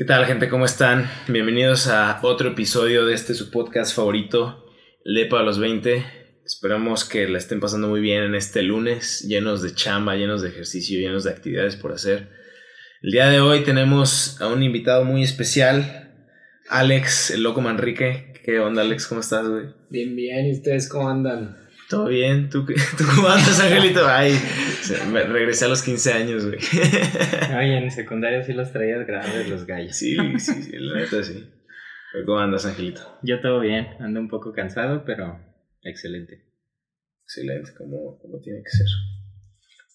¿Qué tal, gente? ¿Cómo están? Bienvenidos a otro episodio de este su podcast favorito, Lepa a los 20. Esperamos que la estén pasando muy bien en este lunes, llenos de chamba, llenos de ejercicio, llenos de actividades por hacer. El día de hoy tenemos a un invitado muy especial, Alex, el loco Manrique. ¿Qué onda, Alex? ¿Cómo estás, güey? Bien, bien. ¿Y ustedes cómo andan? ¿Todo bien? ¿Tú, tú cómo andas, Angelito? Ay, me regresé a los 15 años, güey. Oye, en secundaria sí los traías grandes los gallos. Sí, sí, sí, la neta sí. ¿Cómo andas, Angelito? Yo todo bien, ando un poco cansado, pero excelente. Excelente, como, como tiene que ser.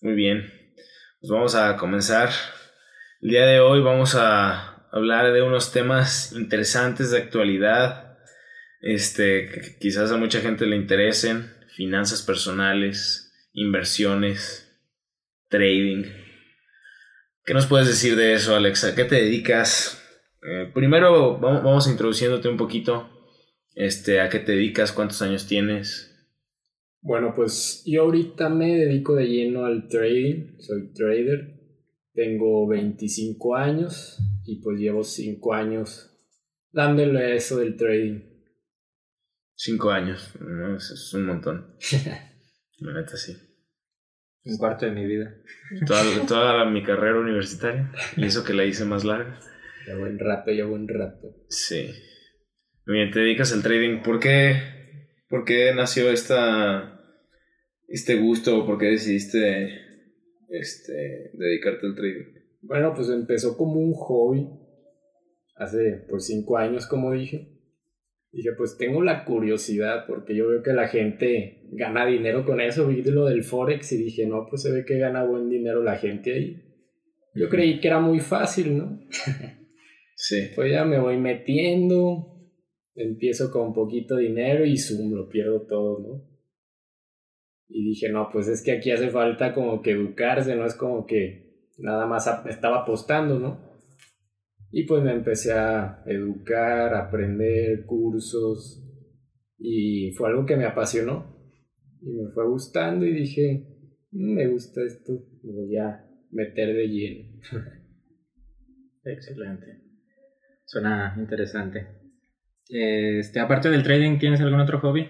Muy bien. Pues vamos a comenzar. El día de hoy vamos a hablar de unos temas interesantes de actualidad. Este, que quizás a mucha gente le interesen. Finanzas personales, inversiones, trading. ¿Qué nos puedes decir de eso, Alexa? ¿A qué te dedicas? Eh, primero vamos, introduciéndote un poquito. Este, ¿a qué te dedicas? ¿Cuántos años tienes? Bueno, pues yo ahorita me dedico de lleno al trading. Soy trader. Tengo 25 años y pues llevo 5 años dándole a eso del trading. Cinco años, ¿no? Es, es un montón. La neta, sí. Un cuarto de mi vida. Toda, toda mi carrera universitaria. Y eso que la hice más larga. Ya buen rato, ya buen rato. Sí. Bien, te dedicas al trading. ¿Por qué, por qué nació esta, este gusto? ¿O por qué decidiste este, dedicarte al trading? Bueno, pues empezó como un hobby. Hace pues 5 años, como dije. Dije, pues tengo la curiosidad porque yo veo que la gente gana dinero con eso. Vi lo del Forex y dije, no, pues se ve que gana buen dinero la gente ahí. Yo creí que era muy fácil, ¿no? Sí. Pues ya me voy metiendo, empiezo con poquito dinero y zoom, lo pierdo todo, ¿no? Y dije, no, pues es que aquí hace falta como que educarse, no es como que nada más estaba apostando, ¿no? Y pues me empecé a educar, a aprender cursos y fue algo que me apasionó y me fue gustando y dije, "Mm, me gusta esto, me voy a meter de lleno. Excelente. Suena interesante. Este, aparte del trading, ¿tienes algún otro hobby?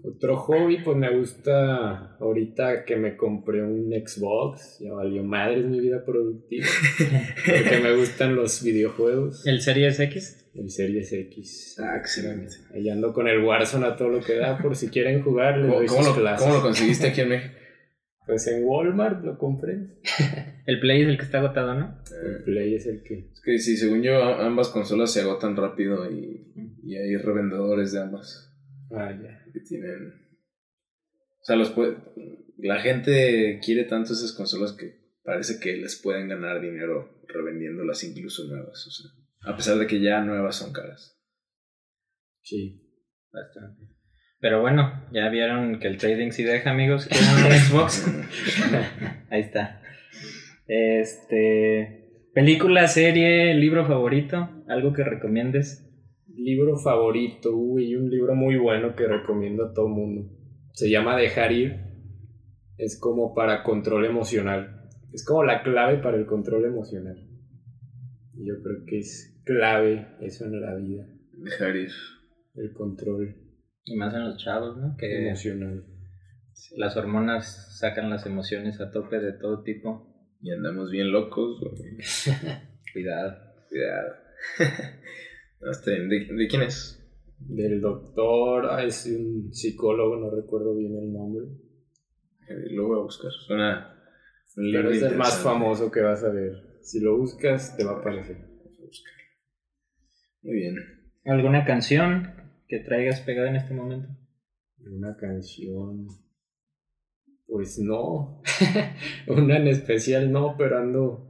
Otro hobby, pues me gusta ahorita que me compré un Xbox, ya valió madre mi vida productiva, porque me gustan los videojuegos, ¿El Series X? el Series X. Ah, excelente. Ahí ando con el Warzone a todo lo que da, por si quieren jugar, les ¿Cómo, doy cómo sus lo, clases. cómo lo conseguiste aquí en México? Pues en Walmart lo compré. El Play es el que está agotado, ¿no? El Play es el que... Es que sí, según yo, ambas consolas se agotan rápido y, y hay revendedores de ambas. Ah, ya. Que tienen. O sea, los puede- la gente quiere tanto esas consolas que parece que les pueden ganar dinero revendiéndolas incluso nuevas. O sea, a pesar de que ya nuevas son caras. Sí. Bastante. Pero bueno, ya vieron que el trading sí deja, amigos. ¿Quieren un Xbox? Ahí está. Este. Película, serie, libro favorito, algo que recomiendes. Libro favorito, uy, un libro muy bueno que recomiendo a todo mundo. Se llama Dejar ir. Es como para control emocional. Es como la clave para el control emocional. Y Yo creo que es clave eso en la vida, Dejar ir. el control Y más en los chavos, ¿no? Que emocional. las hormonas sacan las emociones a tope de todo tipo. Y andamos bien locos. güey. Cuidado. Cuidado. Bien. ¿De, de quién es? Del doctor, ah, es un psicólogo, no recuerdo bien el nombre. Eh, Lo voy a buscar. Suena. un Pero es el más famoso que vas a ver. Si lo buscas, te va a aparecer. Vamos a buscarlo. Muy bien. ¿Alguna canción que traigas pegada en este momento? Una canción. Pues no. Una en especial no, pero ando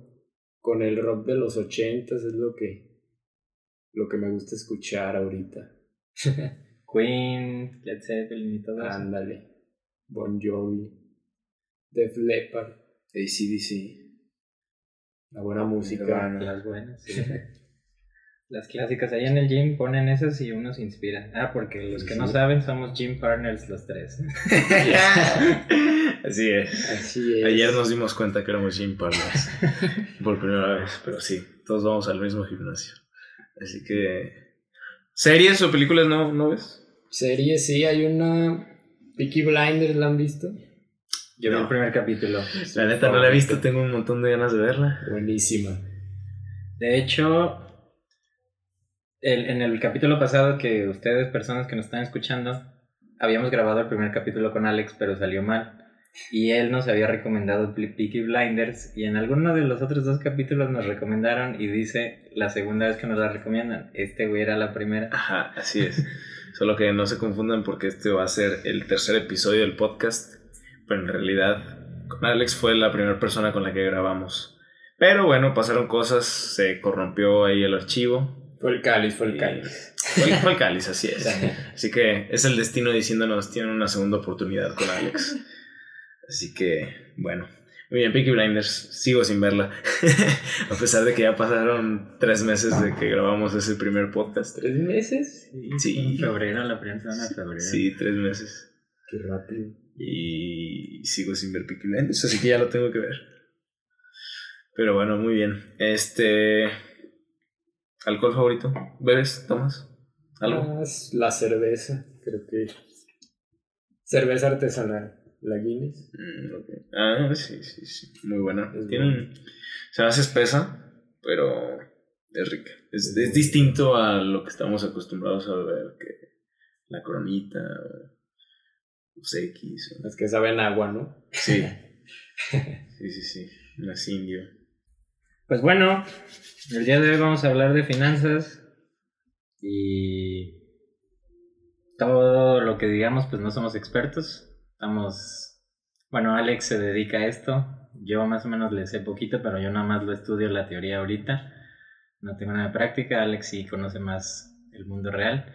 con el rock de los ochentas, es lo que, lo que me gusta escuchar ahorita. Queen, Led Zeppelin y todo eso. Ándale. Bon Jovi. Def Leppard. ACDC. La buena música. Nirvana. Las buenas, sí. Las clásicas. Ahí en el gym ponen esas y uno se inspira. Ah, porque los que no saben somos gym partners los tres. Así es. Así es. Ayer nos dimos cuenta que éramos gym partners por primera vez, pero sí, todos vamos al mismo gimnasio. Así que. ¿Series o películas no, no ves? Serie, sí, hay una. Peaky Blinders, ¿la han visto? Yo vi el primer capítulo. La neta no la he visto, tengo un montón de ganas de verla. Buenísima. De hecho, el- en el capítulo pasado que ustedes, personas que nos están escuchando, habíamos grabado el primer capítulo con Alex, pero salió mal. Y él nos había recomendado Peaky Blinders y en alguno de los otros dos capítulos nos recomendaron y dice la segunda vez que nos la recomiendan. Este güey era la primera. Ajá, así es. Solo que no se confundan porque este va a ser el tercer episodio del podcast. Pero en realidad, con Alex fue la primera persona con la que grabamos. Pero bueno, pasaron cosas, se corrompió ahí el archivo. Fue el cáliz, fue el cáliz. Fue, fue el cáliz, así es. Así que es el destino diciéndonos, tienen una segunda oportunidad con Alex. Así que, bueno. Muy bien, Peaky Blinders, sigo sin verla. A pesar de que ya pasaron tres meses de que grabamos ese primer podcast. ¿Tres meses? Sí. En febrero, la primera semana de febrero. Sí, tres meses. Qué rápido. Y sigo sin ver Peaky Blinders, así que ya lo tengo que ver. Pero bueno, muy bien. Este. ¿Alcohol favorito? ¿Bebes? ¿Tomas? ¿Algo? La cerveza, creo que. Cerveza artesanal, la Guinness. Mm. Ah, sí, sí, sí. Muy buena. Es Tiene un- Se hace espesa, pero es rica. Es, es distinto a lo que estamos acostumbrados a ver, que la coronita, los X. o- Las que saben agua, ¿no? Sí. Sí, sí, sí. Las indio. Pues bueno, el día de hoy vamos a hablar de finanzas y todo lo que digamos pues no somos expertos. Estamos, bueno, Alex se dedica a esto, yo más o menos le sé poquito, pero yo nada más lo estudio la teoría ahorita. No tengo nada de práctica, Alex sí conoce más el mundo real.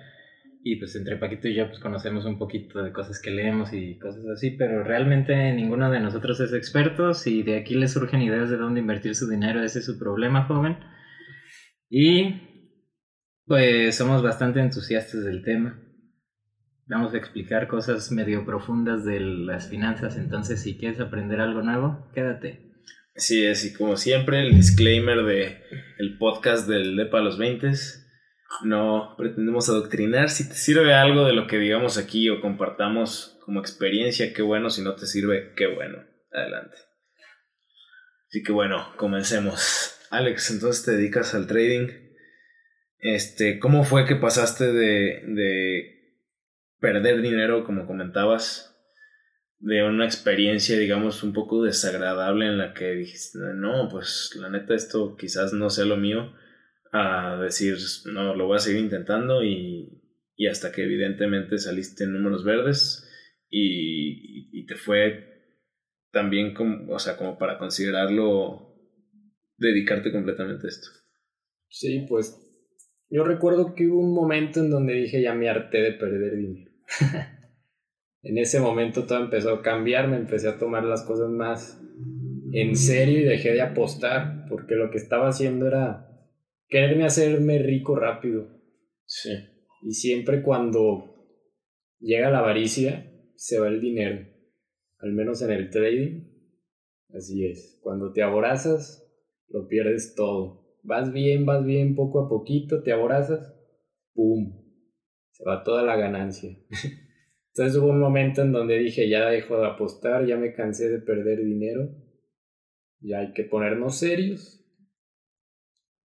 Y pues entre Paquito y yo pues conocemos un poquito de cosas que leemos y cosas así, pero realmente ninguno de nosotros es experto. Si de aquí le surgen ideas de dónde invertir su dinero, ese es su problema, joven. Y pues somos bastante entusiastas del tema. Vamos a explicar cosas medio profundas de las finanzas, entonces si quieres aprender algo nuevo, quédate. Sí, es, y como siempre, el disclaimer de el podcast del DEPA a los 20 no pretendemos adoctrinar. Si te sirve algo de lo que digamos aquí o compartamos como experiencia, qué bueno. Si no te sirve, qué bueno. Adelante. Así que bueno, comencemos. Alex, entonces te dedicas al trading. Este, ¿cómo fue que pasaste de, de perder dinero, como comentabas, de una experiencia, digamos, un poco desagradable en la que dijiste, no, pues la neta esto quizás no sea lo mío, a decir, no, lo voy a seguir intentando y, y hasta que evidentemente saliste en números verdes y, y te fue también como, o sea, como para considerarlo, dedicarte completamente a esto. Sí, pues yo recuerdo que hubo un momento en donde dije ya me harté de perder dinero. en ese momento todo empezó a cambiar, me empecé a tomar las cosas más en serio y dejé de apostar porque lo que estaba haciendo era quererme hacerme rico rápido. Sí. Y siempre cuando llega la avaricia, se va el dinero. Al menos en el trading. Así es. Cuando te aborazas, lo pierdes todo. Vas bien, vas bien, poco a poquito, te aborazas, ¡pum! Se va toda la ganancia. Entonces hubo un momento en donde dije, ya dejo de apostar, ya me cansé de perder dinero, ya hay que ponernos serios.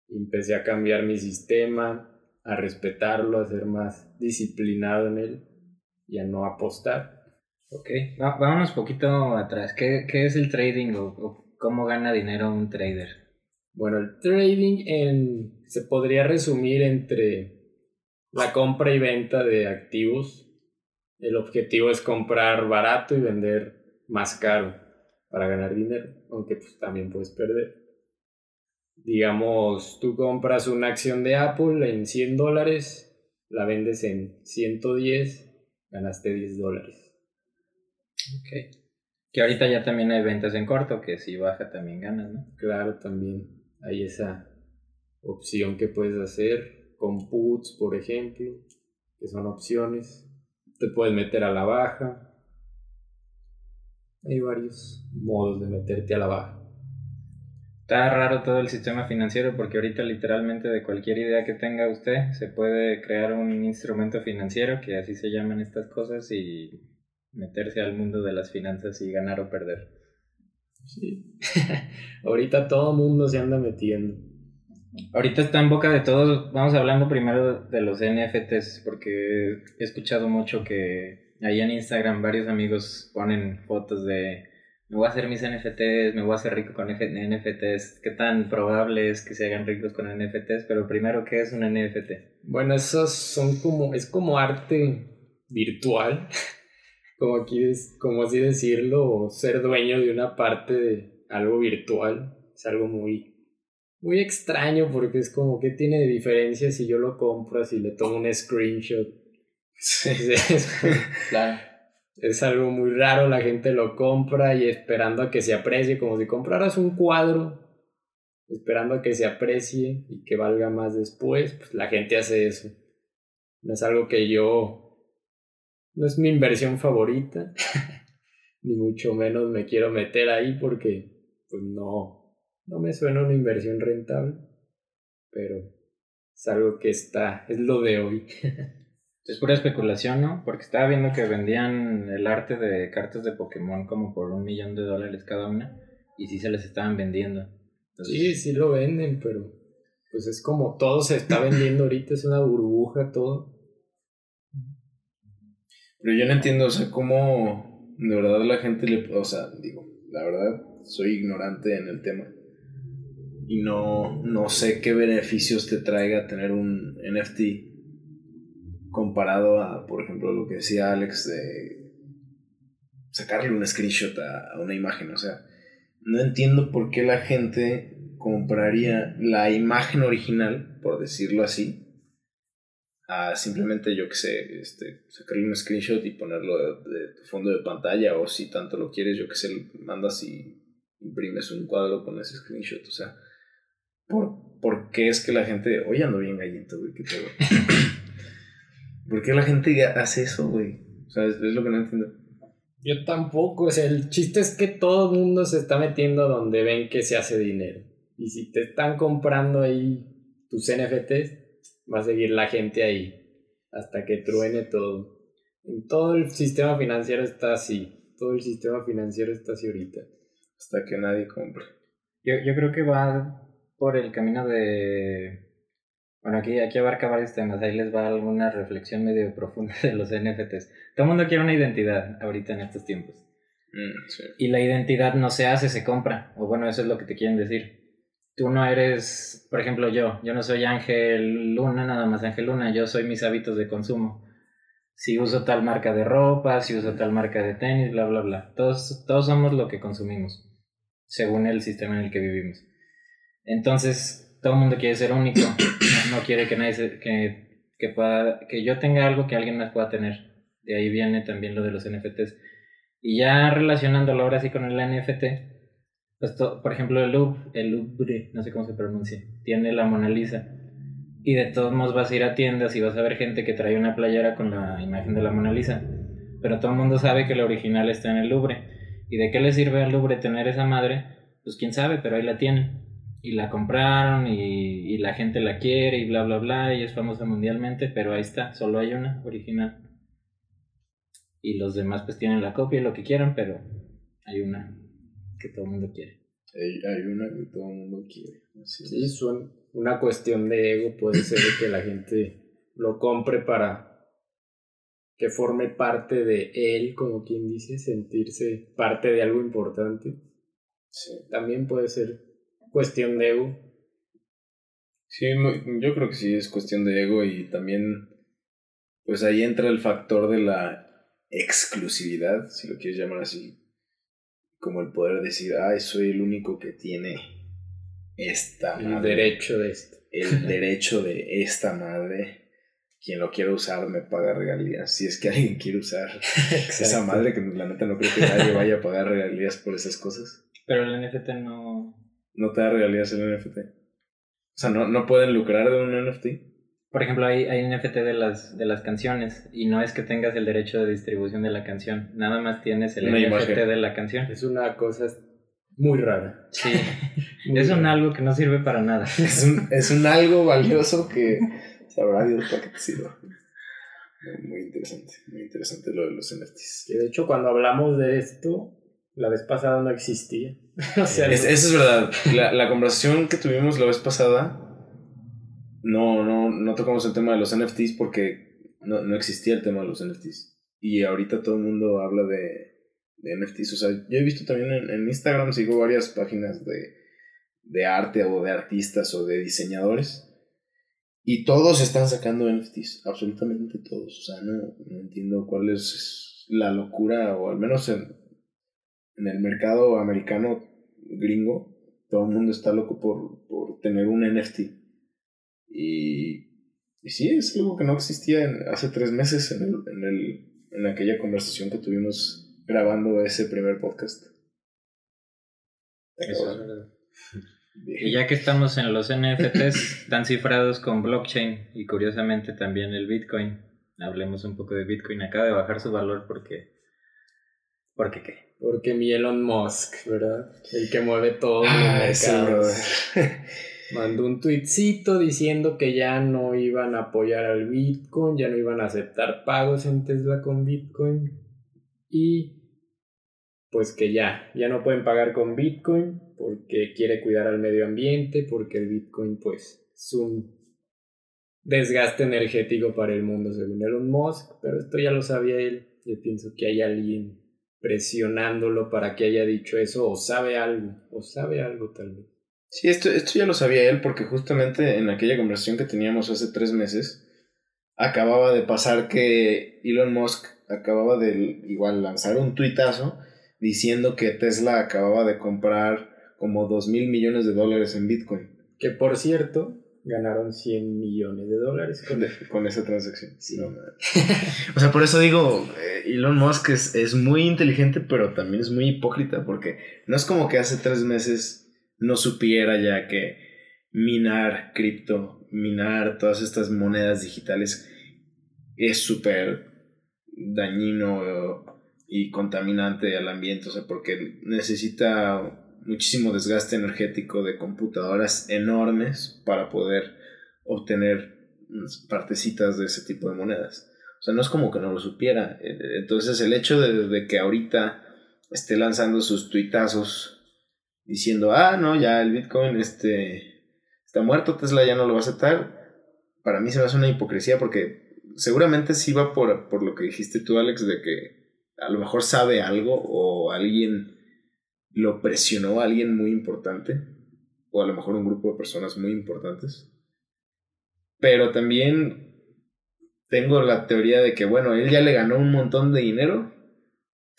Y empecé a cambiar mi sistema, a respetarlo, a ser más disciplinado en él y a no apostar. Ok, Va- vámonos poquito atrás. ¿Qué, qué es el trading o, o cómo gana dinero un trader? Bueno, el trading en, se podría resumir entre la compra y venta de activos. El objetivo es comprar barato y vender más caro para ganar dinero, aunque pues también puedes perder. Digamos, tú compras una acción de Apple en 100 dólares, la vendes en 110, ganaste 10 dólares. Ok. Que ahorita ya también hay ventas en corto, que si baja también ganas, ¿no? Claro, también hay esa opción que puedes hacer con puts, por ejemplo, que son opciones. Te puedes meter a la baja. Hay varios modos de meterte a la baja. Está raro todo el sistema financiero porque ahorita literalmente de cualquier idea que tenga usted se puede crear un instrumento financiero, que así se llaman estas cosas, y meterse al mundo de las finanzas y ganar o perder. Sí. ahorita todo mundo se anda metiendo. Ahorita está en boca de todos. Vamos hablando primero de los NFTs, porque he escuchado mucho que ahí en Instagram varios amigos ponen fotos de me voy a hacer mis NFTs, me voy a hacer rico con NFTs. ¿Qué tan probable es que se hagan ricos con NFTs? Pero primero, ¿qué es un NFT? Bueno, esos son como, es como arte virtual, como, quieres, como así decirlo, ser dueño de una parte de algo virtual. Es algo muy, muy extraño porque es como que tiene de diferencia si yo lo compro, si le tomo un screenshot. Sí. Es, claro. Es algo muy raro, la gente lo compra y esperando a que se aprecie, como si compraras un cuadro, esperando a que se aprecie y que valga más después, pues la gente hace eso. No es algo que yo, no es mi inversión favorita, ni mucho menos me quiero meter ahí porque pues no, no me suena una inversión rentable, pero es algo que está, es lo de hoy. Es pura especulación, ¿no? Porque estaba viendo que vendían el arte de cartas de Pokémon como por un millón de dólares cada una y sí se les estaban vendiendo. Sí, sí lo venden, pero pues es como todo se está vendiendo ahorita, es una burbuja todo. Pero yo no entiendo, o sea, cómo de verdad la gente le... O sea, digo, la verdad soy ignorante en el tema y no, no sé qué beneficios te traiga tener un NFT comparado a, por ejemplo, lo que decía Alex de sacarle un screenshot a, una imagen. O sea, no entiendo por qué la gente compraría la imagen original, por decirlo así, a simplemente, yo que sé, este, sacarle un screenshot y ponerlo de, fondo de pantalla, o si tanto lo quieres, yo que sé, mandas y imprimes un cuadro con ese screenshot. O sea, ¿por, ¿por qué es que la gente, oye, ando bien gallito, güey, qué ¿Por qué la gente hace eso, güey? O sea, es, lo que no entiendo. Yo tampoco, o sea, el chiste es que todo el mundo se está metiendo donde ven que se hace dinero. Y si te están comprando ahí tus NFTs, va a seguir la gente ahí hasta que truene todo. En todo el sistema financiero está así. Todo el sistema financiero está así ahorita. Hasta que nadie compre. Yo, yo creo que va por el camino de bueno, aquí, aquí abarca varios temas. Ahí les va alguna reflexión medio profunda de los NFTs. Todo el mundo quiere una identidad ahorita en estos tiempos. Mm, y la identidad no se hace, se compra. O bueno, eso es lo que te quieren decir. Tú no eres, por ejemplo, yo. Yo no soy Ángel Luna, nada más Ángel Luna. Yo soy mis hábitos de consumo. Si uso tal marca de ropa, si uso tal marca de tenis, bla, bla, bla. Todos, todos somos lo que consumimos, según el sistema en el que vivimos. Entonces, todo el mundo quiere ser único no quiere que nadie que, que, pueda, que yo tenga algo que alguien más pueda tener. De ahí viene también lo de los NFTs. Y ya relacionándolo ahora sí con el NFT, pues por ejemplo el Louvre, el Louvre, no sé cómo se pronuncia, tiene la Mona Lisa. Y de todos modos vas a ir a tiendas y vas a ver gente que trae una playera con la imagen de la Mona Lisa. Pero todo el mundo sabe que la original está en el Louvre. ¿Y de qué le sirve al Louvre tener esa madre? Pues quién sabe, pero ahí la tienen y la compraron y, y, la gente la quiere y bla bla bla y es famosa mundialmente, pero ahí está, solo hay una original. Y los demás pues tienen la copia y lo que quieran, pero hay una que todo el mundo quiere. Hay, una que todo el mundo quiere. sí, son una cuestión de ego, puede ser que la gente lo compre para que forme parte de él, como quien dice, sentirse parte de algo importante. Sí. También puede ser cuestión de ego. Sí, yo creo que sí es cuestión de ego y también, pues ahí entra el factor de la exclusividad, si lo quieres llamar así, como el poder decir, ay, soy el único que tiene esta el derecho de esto. El derecho de esta madre. Quien lo quiera usar me paga regalías. Si es que alguien quiere usar esa madre, que la neta no creo que nadie vaya a pagar regalías por esas cosas. Pero el NFT no, no te da regalías el NFT. O sea, no, no pueden lucrar de un NFT. Por ejemplo, hay, hay NFT de las, de las canciones y no es que tengas el derecho de distribución de la canción, nada más tienes el Una NFT imagen. de la canción. Es una cosa muy rara. Sí, Muy es un algo que no sirve para nada. Es un, es un algo valioso que sabrá Dios para qué te sirva. Muy interesante, muy interesante lo de los NFTs. Que de hecho, cuando hablamos de esto, la vez pasada no existía. o sea, Es- eso es verdad. La, la conversación que tuvimos la vez pasada, no, no, no tocamos el tema de los NFTs porque no, no existía el tema de los NFTs. Y ahorita todo el mundo habla de, de NFTs. O sea, yo he visto también en, en Instagram, sigo varias páginas de, de arte o de artistas o de diseñadores. Y todos están sacando NFTs, absolutamente todos. O sea, no, no entiendo cuál es la locura, o al menos en, en el mercado americano gringo, todo el mundo está loco por, por tener un NFT. Y, y sí, es algo que no existía en- hace tres meses en, el, en, el, en aquella conversación que tuvimos grabando ese primer podcast. Eso es verdad. Y ya que estamos en los NFTs, están cifrados con blockchain y curiosamente también el Bitcoin. Hablemos un poco de Bitcoin. Acaba de bajar su valor porque... ¿Porque qué? Porque mi Elon Musk, ¿verdad? El que mueve todos los Ah, sí, mercados. Mandó un tweetcito diciendo que ya no iban a apoyar al Bitcoin, ya no iban a aceptar pagos en Tesla con Bitcoin. Y pues que ya, ya no pueden pagar con Bitcoin porque quiere cuidar al medio ambiente, porque el Bitcoin pues es un desgaste energético para el mundo según Elon Musk, pero esto ya lo sabía él. Yo pienso que hay alguien presionándolo para que haya dicho eso o sabe algo, o sabe algo tal vez. Sí, esto, esto ya lo sabía él porque justamente en aquella conversación que teníamos hace tres meses, acababa de pasar que Elon Musk acababa de igual lanzar un tuitazo diciendo que Tesla acababa de comprar como dos mil millones de dólares en Bitcoin Que por cierto, ganaron 100 millones de dólares con con, con esa transacción. Sí. No, o sea, por eso digo, eh, Elon Musk es, es muy inteligente, pero también es muy hipócrita, porque no es como que hace tres meses no supiera ya que minar cripto, minar todas estas monedas digitales es súper dañino y contaminante al ambiente, o sea, porque necesita muchísimo desgaste energético de computadoras enormes para poder obtener unas partecitas de ese tipo de monedas. O sea, no es como que no lo supiera. Eh, Entonces, el hecho de, de que ahorita esté lanzando sus tuitazos diciendo, ah, no, ya el Bitcoin este, está muerto, Tesla ya no lo va a aceptar, para mí se me hace una hipocresía porque seguramente sí va por, por lo que dijiste tú, Alex, de que a lo mejor sabe algo o alguien lo presionó a alguien muy importante o a lo mejor un grupo de personas muy importantes. Pero también tengo la teoría de que, bueno, él ya le ganó un montón de dinero.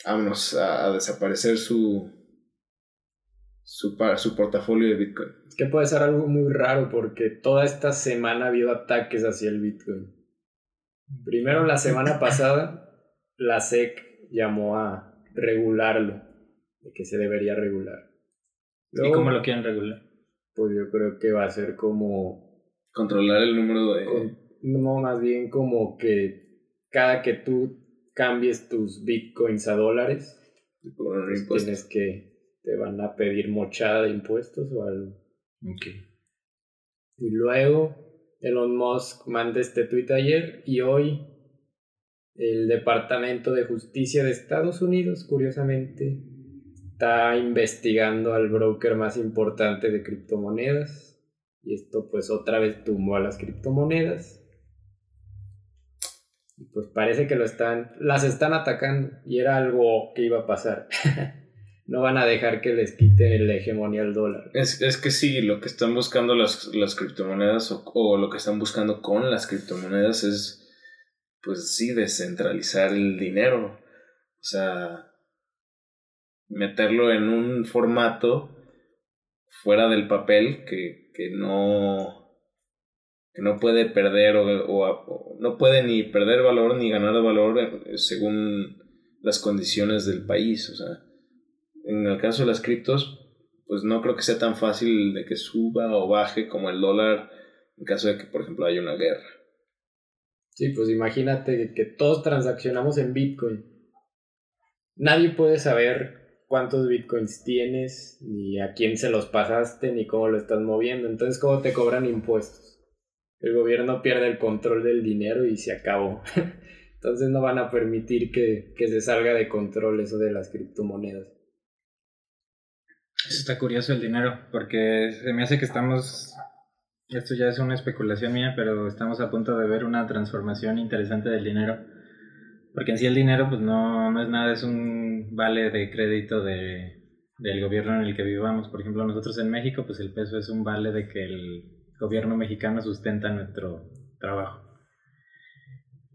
Vámonos a, a desaparecer su, su, su portafolio de Bitcoin. Que puede ser algo muy raro porque toda esta semana ha habido ataques hacia el Bitcoin. Primero, la semana pasada, la SEC llamó a regularlo, de que se debería regular. ¿Y cómo lo quieren regular? Pues yo creo que va a ser como Controlar el número de... Con- no, más bien como que cada que tú cambies tus bitcoins a dólares, de cobrar pues impuestos. tienes que, te van a pedir mochada de impuestos o algo. Ok. Y luego Elon Musk manda este tweet ayer y hoy el Departamento de Justicia de Estados Unidos, curiosamente, está investigando al broker más importante de criptomonedas. Y esto pues otra vez tumbó a las criptomonedas. Y pues parece que lo están, las están atacando y era algo que iba a pasar. no van a dejar que les quiten la hegemonía al dólar. Es, es que sí, lo que están buscando las, las criptomonedas o, o lo que están buscando con las criptomonedas es, pues sí, descentralizar el dinero. O sea, meterlo en un formato fuera del papel que, que no que no puede perder o, o- o no puede ni perder valor ni ganar valor eh, según las condiciones del país. O sea, en el caso de las criptos, pues no creo que sea tan fácil de que suba o baje como el dólar en caso de que, por ejemplo, haya una guerra. Sí, pues imagínate que todos transaccionamos en Bitcoin. Nadie puede saber cuántos Bitcoins tienes, ni a quién se los pasaste, ni cómo lo estás moviendo. Entonces, ¿cómo te cobran impuestos? El gobierno pierde el control del dinero y se acabó. Entonces no van a permitir que, que se salga de control eso de las criptomonedas. Eso está curioso el dinero, porque se me hace que estamos, esto ya es una especulación mía, pero estamos a punto de ver una transformación interesante del dinero. Porque en sí el dinero pues no, no es nada, es un vale de crédito de, del gobierno en el que vivamos. Por ejemplo, nosotros en México pues el peso es un vale de que el gobierno mexicano sustenta nuestro trabajo.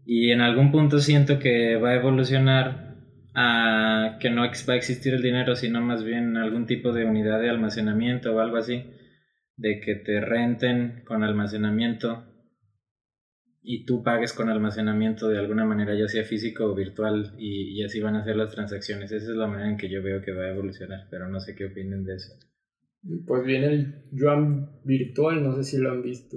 Y en algún punto siento que va a evolucionar a que no va a existir el dinero, sino más bien algún tipo de unidad de almacenamiento o algo así, de que te renten con almacenamiento y tú pagues con almacenamiento de alguna manera, ya sea físico o virtual, y, así van a ser las transacciones. Esa es la manera en que yo veo que va a evolucionar, pero no sé qué opinen de eso. Pues viene el yuan virtual, no sé si lo han visto.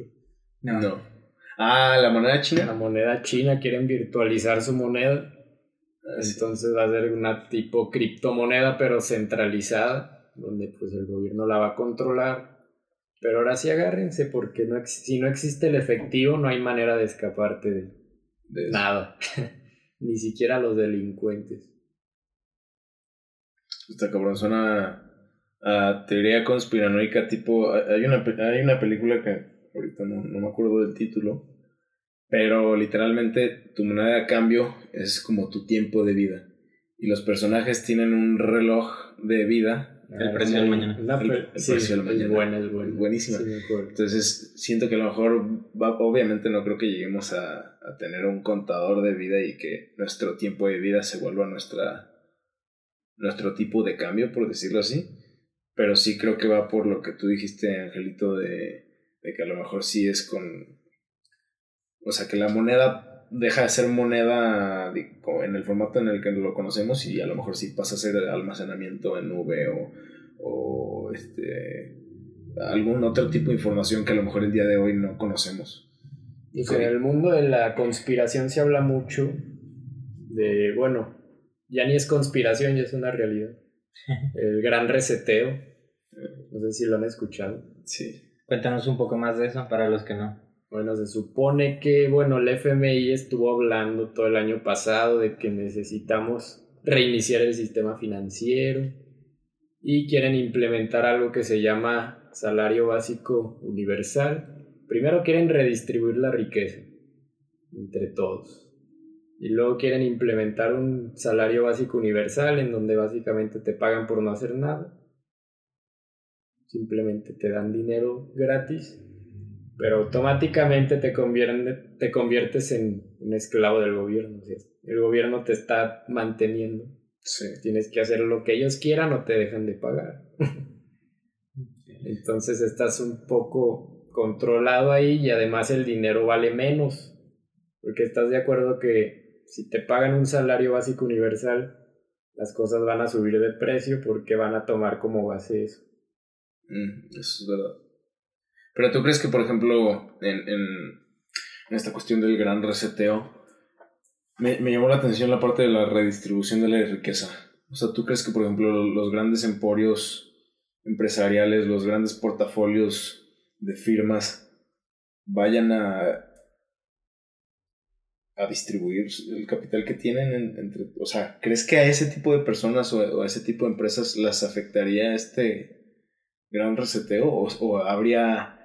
no. Ah, la moneda china. La moneda china, quieren virtualizar su moneda Ah, Entonces va a ser una tipo criptomoneda pero centralizada, donde pues el gobierno la va a controlar. Pero ahora sí agárrense porque no si no existe el efectivo no hay manera de escaparte de, nada, ni siquiera los delincuentes. Esta cabrón suena a teoría conspiranoica tipo... Hay una, hay una película que ahorita no, no me acuerdo del título, pero literalmente tu moneda de cambio es como tu tiempo de vida. Y los personajes tienen un reloj de vida. El precio del mañana. el, precio del mañana. Es buena, es buena. Buenísima. Entonces siento que a lo mejor, obviamente no creo que lleguemos a, a, tener un contador de vida y que nuestro tiempo de vida se vuelva nuestra, nuestro tipo de cambio, por decirlo así. Pero sí creo que va por lo que tú dijiste, Angelito, de, de que a lo mejor sí es con, o sea, que la moneda deja de ser moneda en el formato en el que lo conocemos y a lo mejor sí pasa a ser almacenamiento en nube o, o este, algún otro tipo de información que a lo mejor el día de hoy no conocemos. Y en el mundo de la conspiración se habla mucho de, bueno, ya ni es conspiración, ya es una realidad. El gran reseteo. No sé si lo han escuchado. Sí. Cuéntanos un poco más de eso para los que no. Bueno, se supone que, bueno, el FMI estuvo hablando todo el año pasado de que necesitamos reiniciar el sistema financiero y quieren implementar algo que se llama salario básico universal. Primero quieren redistribuir la riqueza entre todos. Y luego quieren implementar un salario básico universal en donde básicamente te pagan por no hacer nada. Simplemente te dan dinero gratis pero automáticamente te, te conviertes en un esclavo del gobierno. El gobierno te está manteniendo. Tienes que hacer lo que ellos quieran o te dejan de pagar. Entonces estás un poco controlado ahí y además el dinero vale menos. Porque estás de acuerdo que si te pagan un salario básico universal, las cosas van a subir de precio porque van a tomar como base eso. Mm, eso es verdad. Pero tú crees que, por ejemplo, en, en, esta cuestión del gran reseteo, me, me, llamó la atención la parte de la redistribución de la riqueza. O sea, ¿tú crees que, por ejemplo, los grandes emporios empresariales, los grandes portafolios de firmas vayan a, a distribuir el capital que tienen entre... O sea, ¿crees que a ese tipo de personas o, a ese tipo de empresas las afectaría este gran reseteo? ¿O, o habría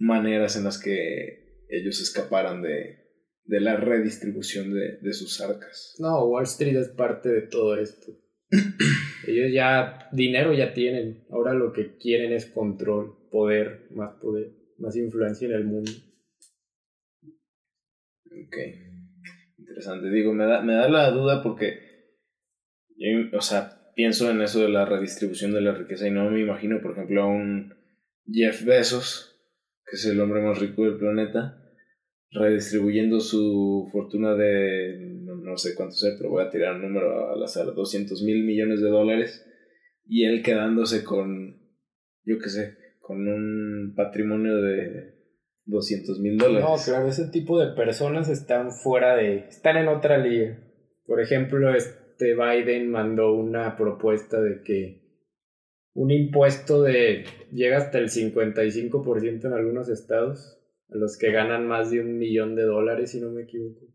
maneras en las que ellos escaparan de, de la redistribución de, de, sus arcas. No, Wall Street es parte de todo esto. ellos ya dinero ya tienen, ahora lo que quieren es control, poder, más poder, más influencia en el mundo. Ok, interesante. Digo, me da, me da la duda porque, o sea, pienso en eso de la redistribución de la riqueza y no me imagino, por ejemplo, a un Jeff Bezos que es el hombre más rico del planeta, redistribuyendo su fortuna de no, sé cuánto sea, pero voy a tirar un número al azar, 200 mil millones de dólares, y él quedándose con, yo qué sé, con un patrimonio de 200 mil dólares. No, claro, ese tipo de personas están fuera de... están en otra liga. Por ejemplo, este Biden mandó una propuesta de que un impuesto de llega hasta el 55% en algunos estados, a los que ganan más de un millón de dólares, si no me equivoco.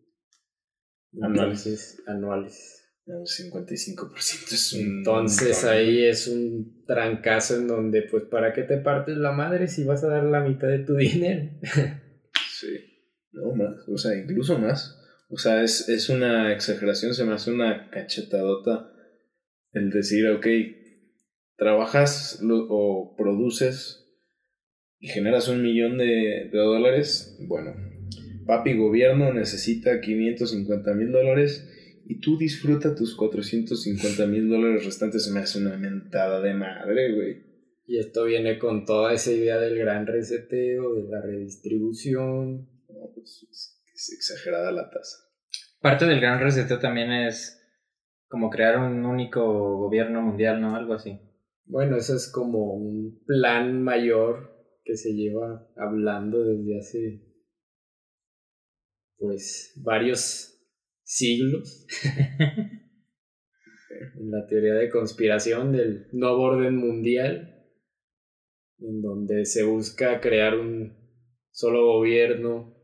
Anuales. anuales. El 55% es un... Entonces montón. ahí es un trancazo en donde, pues, ¿para qué te partes la madre si vas a dar la mitad de tu dinero? Sí. No, más. O sea, incluso más. O sea, es, es una exageración, se me hace una cachetadota el decir, ok, trabajas lo- o produces y generas un millón de, de dólares, bueno, papi gobierno necesita 550 mil dólares y tú disfruta tus 450 mil dólares restantes, se me hace una mentada de madre, güey. Y esto viene con toda esa idea del gran reseteo, de la redistribución. No, pues, es, es exagerada la tasa. Parte del gran reseteo también es como crear un único gobierno mundial, ¿no? Algo así. Bueno, eso es como un plan mayor que se lleva hablando desde hace pues varios siglos en la teoría de conspiración del nuevo orden mundial en donde se busca crear un solo gobierno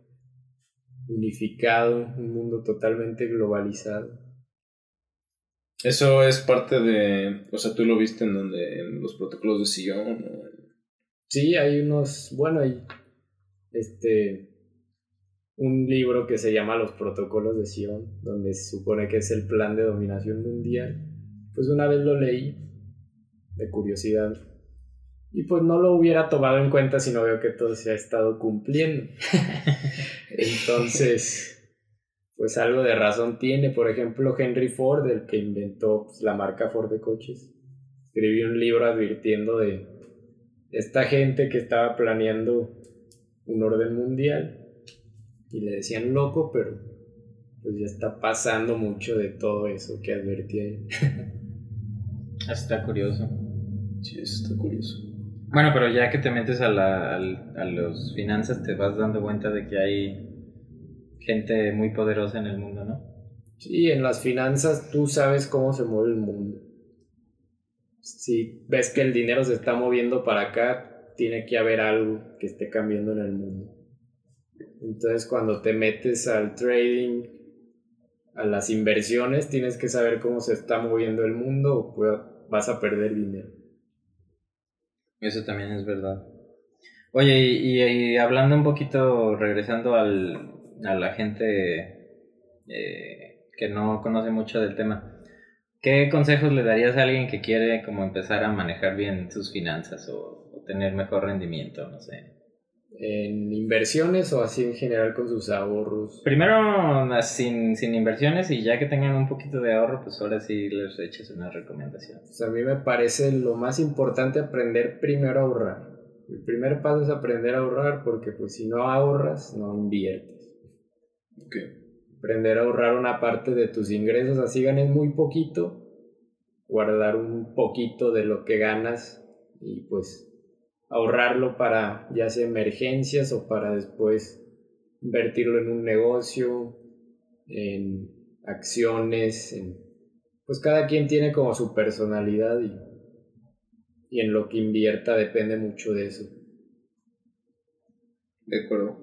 unificado, un mundo totalmente globalizado. Eso es parte de, o sea, tú lo viste en donde, en los protocolos de Sion, ¿no? Sí, hay unos, bueno, hay este un libro que se llama Los Protocolos de Sion, donde se supone que es el plan de dominación mundial. Pues una vez lo leí de curiosidad y pues no lo hubiera tomado en cuenta si no veo que todo se ha estado cumpliendo. Entonces, pues algo de razón tiene. Por ejemplo, Henry Ford, el que inventó pues, la marca Ford de coches, escribió un libro advirtiendo de esta gente que estaba planeando un orden mundial y le decían loco, pero pues ya está pasando mucho de todo eso que advertí ahí. Está curioso. Sí, eso está curioso. Bueno, pero ya que te metes a, la, al- a los finanzas te vas dando cuenta de que hay gente muy poderosa en el mundo, ¿no? Sí, en las finanzas tú sabes cómo se mueve el mundo. Si ves que el dinero se está moviendo para acá, tiene que haber algo que esté cambiando en el mundo. Entonces cuando te metes al trading, a las inversiones, tienes que saber cómo se está moviendo el mundo o vas a perder dinero. Eso también es verdad. Oye, y, y- y hablando un poquito, regresando al, a la gente eh, que no conoce mucho del tema, ¿qué consejos le darías a alguien que quiere como empezar a manejar bien sus finanzas o, o tener mejor rendimiento? No sé. En inversiones o así en general con sus ahorros. Primero sin, sin inversiones y ya que tengan un poquito de ahorro, pues ahora sí les eches una recomendación. Pues a mí me parece lo más importante aprender primero a ahorrar. El primer paso es aprender a ahorrar porque pues si no ahorras, no inviertes. Aprender a ahorrar una parte de tus ingresos, así ganes muy poquito, guardar un poquito de lo que ganas y pues ahorrarlo para ya sea emergencias o para después invertirlo en un negocio, en acciones, en pues cada quien tiene como su personalidad y, y en lo que invierta depende mucho de eso. De acuerdo.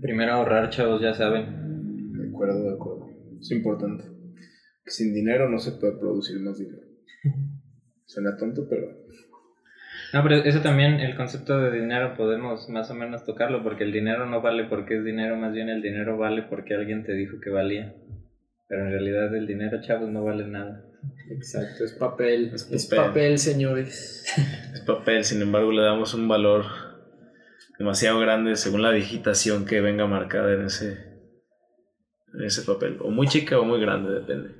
Primero ahorrar, chavos, ya saben. De acuerdo, de acuerdo. Es importante. Que sin dinero no se puede producir más dinero. Suena tonto, pero No, pero eso también, el concepto de dinero podemos más o menos tocarlo, porque el dinero no vale porque es dinero, más bien el dinero vale porque alguien te dijo que valía. Pero en realidad el dinero, chavos, no vale nada. Exacto, es papel. Es Es papel. papel, señores. es papel. Sin embargo, le damos un valor demasiado grande según la digitación que venga marcada en ese, en ese papel. O muy chica o muy grande, depende.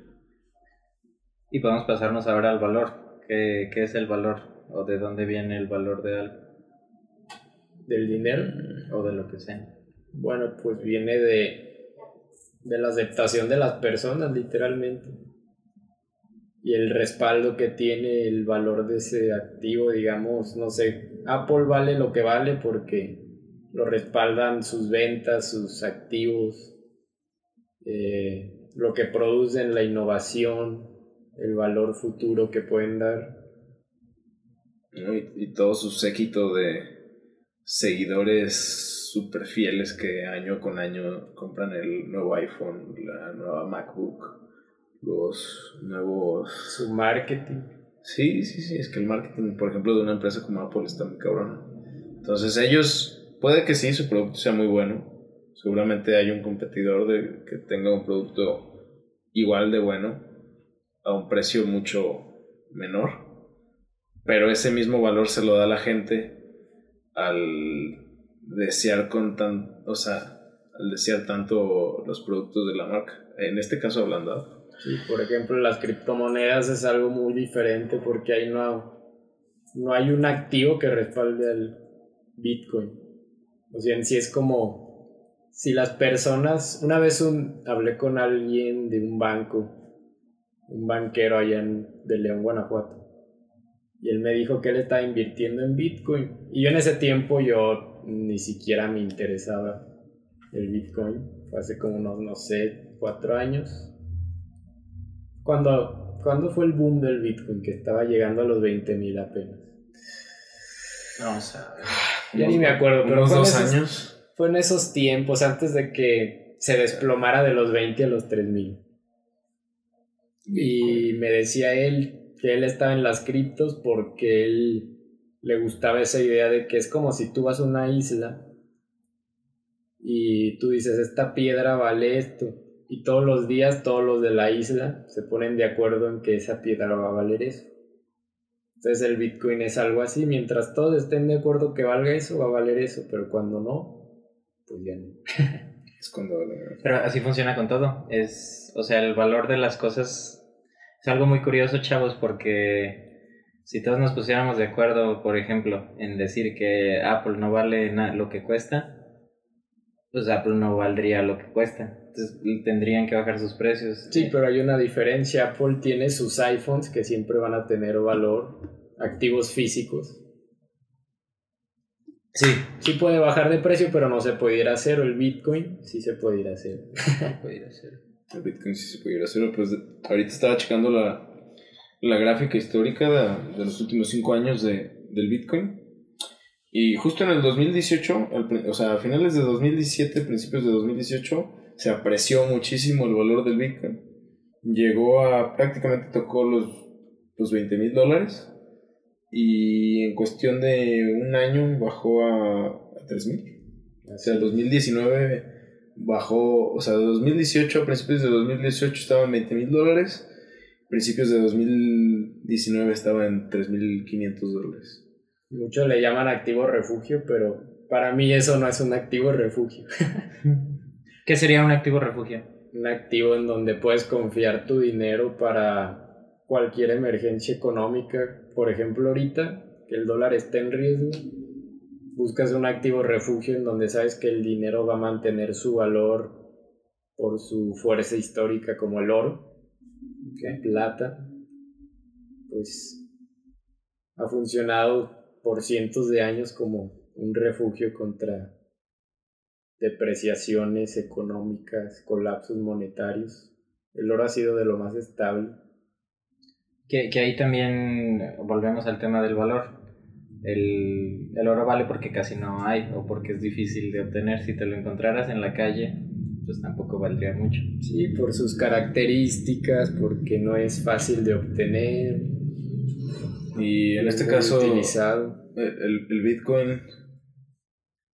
Y podemos pasarnos ahora al valor. ¿Qué, qué es el valor? ¿O de dónde viene el valor de algo? Del dinero. O de lo que sea. Bueno, pues viene de, de la aceptación de las personas, literalmente. Y el respaldo que tiene el valor de ese activo, digamos, no sé, Apple vale lo que vale porque lo respaldan sus ventas, sus activos, eh, lo que producen, la innovación, el valor futuro que pueden dar. Y, y todo su séquito de seguidores súper fieles que año con año compran el nuevo iPhone, la nueva MacBook, los nuevos... Su marketing. Sí, sí, sí, es que el marketing, por ejemplo, de una empresa como Apple está muy cabrona. Entonces ellos, puede que sí, su producto sea muy bueno. Seguramente hay un competidor de, que tenga un producto igual de bueno a un precio mucho menor. Pero ese mismo valor se lo da la gente al desear con tan, o sea, al desear tanto los productos de la marca. En este caso hablando Sí, por ejemplo, las criptomonedas es algo muy diferente porque ahí no, no hay un activo que respalde al Bitcoin. O sea, en sí es como si las personas, una vez un, hablé con alguien de un banco, un banquero allá en, de León, Guanajuato, y él me dijo que él estaba invirtiendo en Bitcoin. Y yo en ese tiempo yo ni siquiera me interesaba el Bitcoin. Fue hace como unos, no sé, cuatro años. Cuando, ¿Cuándo fue el boom del Bitcoin? Que estaba llegando a los 20 mil apenas. Vamos a ver. Ya ni me acuerdo, pero unos dos esos, años. Fue en esos tiempos, antes de que se desplomara de los 20 a los 3 mil. Y me decía él que él estaba en las criptos porque él le gustaba esa idea de que es como si tú vas a una isla y tú dices, esta piedra vale esto. Y todos los días todos los de la isla se ponen de acuerdo en que esa piedra va a valer eso. Entonces el Bitcoin es algo así, mientras todos estén de acuerdo que valga eso, va a valer eso, pero cuando no, pues ya no. Es cuando Pero así funciona con todo. Es, o sea, el valor de las cosas es algo muy curioso, chavos, porque si todos nos pusiéramos de acuerdo, por ejemplo, en decir que Apple no vale lo que cuesta, pues Apple no valdría lo que cuesta. Entonces tendrían que bajar sus precios. Sí, pero hay una diferencia. Apple tiene sus iPhones que siempre van a tener valor, activos físicos. Sí, Sí puede bajar de precio, pero no se puede ir a cero. El Bitcoin sí se puede ir a cero. El Bitcoin sí se pudiera hacerlo, pues de- ahorita estaba checando la, la gráfica histórica de, de los últimos cinco años de, del Bitcoin. Y justo en el 2018, al pri- o sea, a finales de 2017, principios de 2018, se apreció muchísimo el valor del Bitcoin. Llegó a prácticamente tocó los, los 20 mil dólares. Y en cuestión de un año bajó a, a 3 mil. O sea, el 2019 bajó, o sea, de 2018 a principios de 2018 estaba en 20 mil dólares, principios de 2019 estaba en 3.500 dólares. Muchos le llaman activo refugio, pero para mí eso no es un activo refugio. ¿Qué sería un activo refugio? Un activo en donde puedes confiar tu dinero para cualquier emergencia económica. Por ejemplo, ahorita que el dólar está en riesgo, buscas un activo refugio en donde sabes que el dinero va a mantener su valor por su fuerza histórica como el oro, la plata, pues ha funcionado por cientos de años como un refugio contra depreciaciones económicas, colapsos monetarios. El oro ha sido de lo más estable. Que, que ahí también volvemos al tema del valor. El, el oro vale porque casi no hay o porque es difícil de obtener. Si te lo encontraras en la calle, pues tampoco valdría mucho. Sí, por sus características, porque no es fácil de obtener. Y en es este caso, utilizado. el, el Bitcoin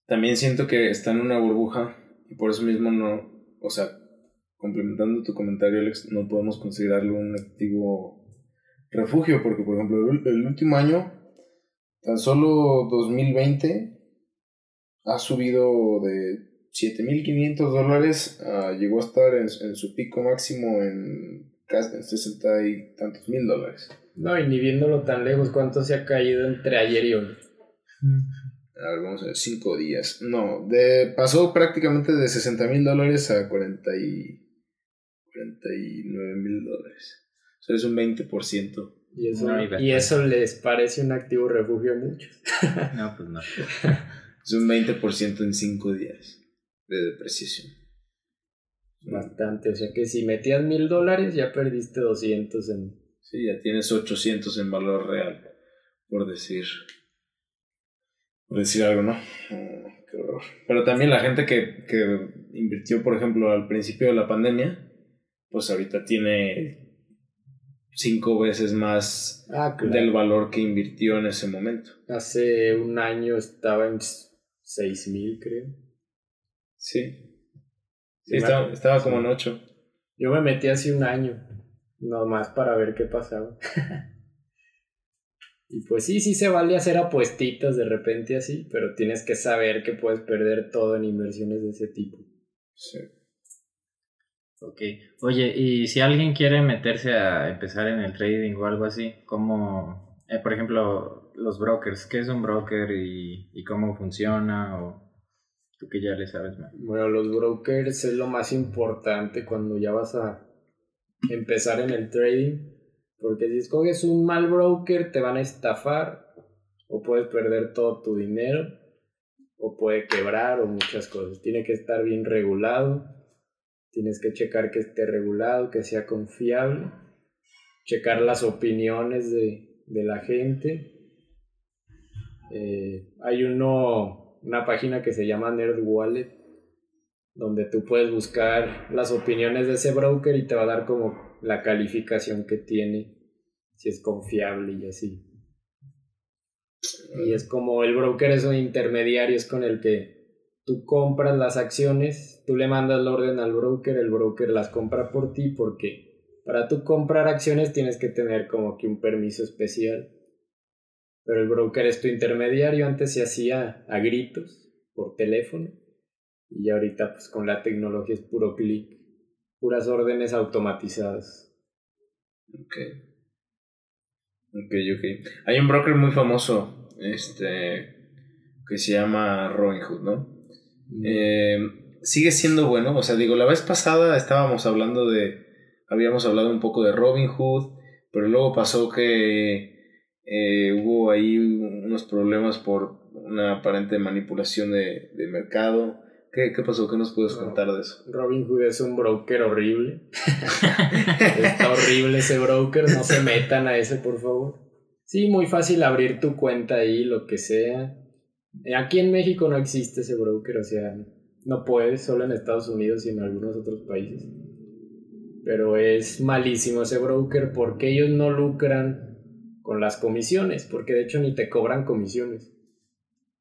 también siento que está en una burbuja y por eso mismo no, o sea, complementando tu comentario, Alex, no podemos considerarlo un activo refugio, porque por ejemplo, el, el último año, tan solo 2020, ha subido de 7.500 dólares, a- llegó a estar en, en su pico máximo en casi en 60 y tantos mil dólares. No, y ni viéndolo tan lejos, ¿cuánto se ha caído entre ayer y hoy? A ver, vamos a ver, 5 días. No, de, pasó prácticamente de 60 mil dólares a 40 y, 49 mil dólares. O sea, es un 20%. Y eso, No, y eso les parece un activo refugio a muchos. No, pues no. Es un 20% en 5 días de depreciación. Bastante, o sea que si metías mil dólares ya perdiste 200 en... Sí, ya tienes 800 en valor real, por decir, por decir algo, ¿no? Mm, qué horror. Pero también la gente que, que invirtió, por ejemplo, al principio de la pandemia, pues ahorita tiene cinco veces más Ah, claro. del valor que invirtió en ese momento. Hace un año estaba en 6 mil, creo. Sí. Estaba, me- estaba sí. como en 8. Yo me metí hace un año, nomás para ver qué pasaba. y pues sí, sí se vale hacer apuestitas de repente así, pero tienes que saber que puedes perder todo en inversiones de ese tipo. Sí. Ok. Oye, y si alguien quiere meterse a empezar en el trading o algo así, ¿cómo, eh, por ejemplo, los brokers, qué es un broker y, y cómo funciona? O tú que ya le sabes más. Bueno, los brokers es lo más importante cuando ya vas a empezar en el trading, porque si escoges un mal broker te van a estafar o puedes perder todo tu dinero o puede quebrar o muchas cosas. Tiene que estar bien regulado, tienes que checar que esté regulado, que sea confiable, checar las opiniones de, de la gente. Eh, hay uno, una página que se llama Nerd Wallet, donde tú puedes buscar las opiniones de ese broker y te va a dar como la calificación que tiene, si es confiable y así. Y es como el broker es un intermediario, es con el que tú compras las acciones, tú le mandas la orden al broker, el broker las compra por ti porque para tú comprar acciones tienes que tener como que un permiso especial. Pero el broker es tu intermediario, antes se hacía a gritos por teléfono y ahorita pues con la tecnología es puro clic, puras órdenes automatizadas. Ok. Ok, ok. Hay un broker muy famoso, este, que se llama Robinhood, ¿no? Eh, sigue siendo bueno, o sea, digo, la vez pasada estábamos hablando de, habíamos hablado un poco de Robinhood, pero luego pasó que eh, hubo ahí unos problemas por una aparente manipulación de, de mercado. ¿Qué, ¿Qué pasó? ¿Qué nos puedes No. contar de eso? Robinhood es un broker horrible. Está horrible ese broker, no se metan a ese, por favor. Sí, muy fácil abrir tu cuenta ahí, lo que sea. Aquí en México no existe ese broker, o sea, no puedes, solo en Estados Unidos y en algunos otros países. Pero es malísimo ese broker porque ellos no lucran con las comisiones, porque de hecho ni te cobran comisiones.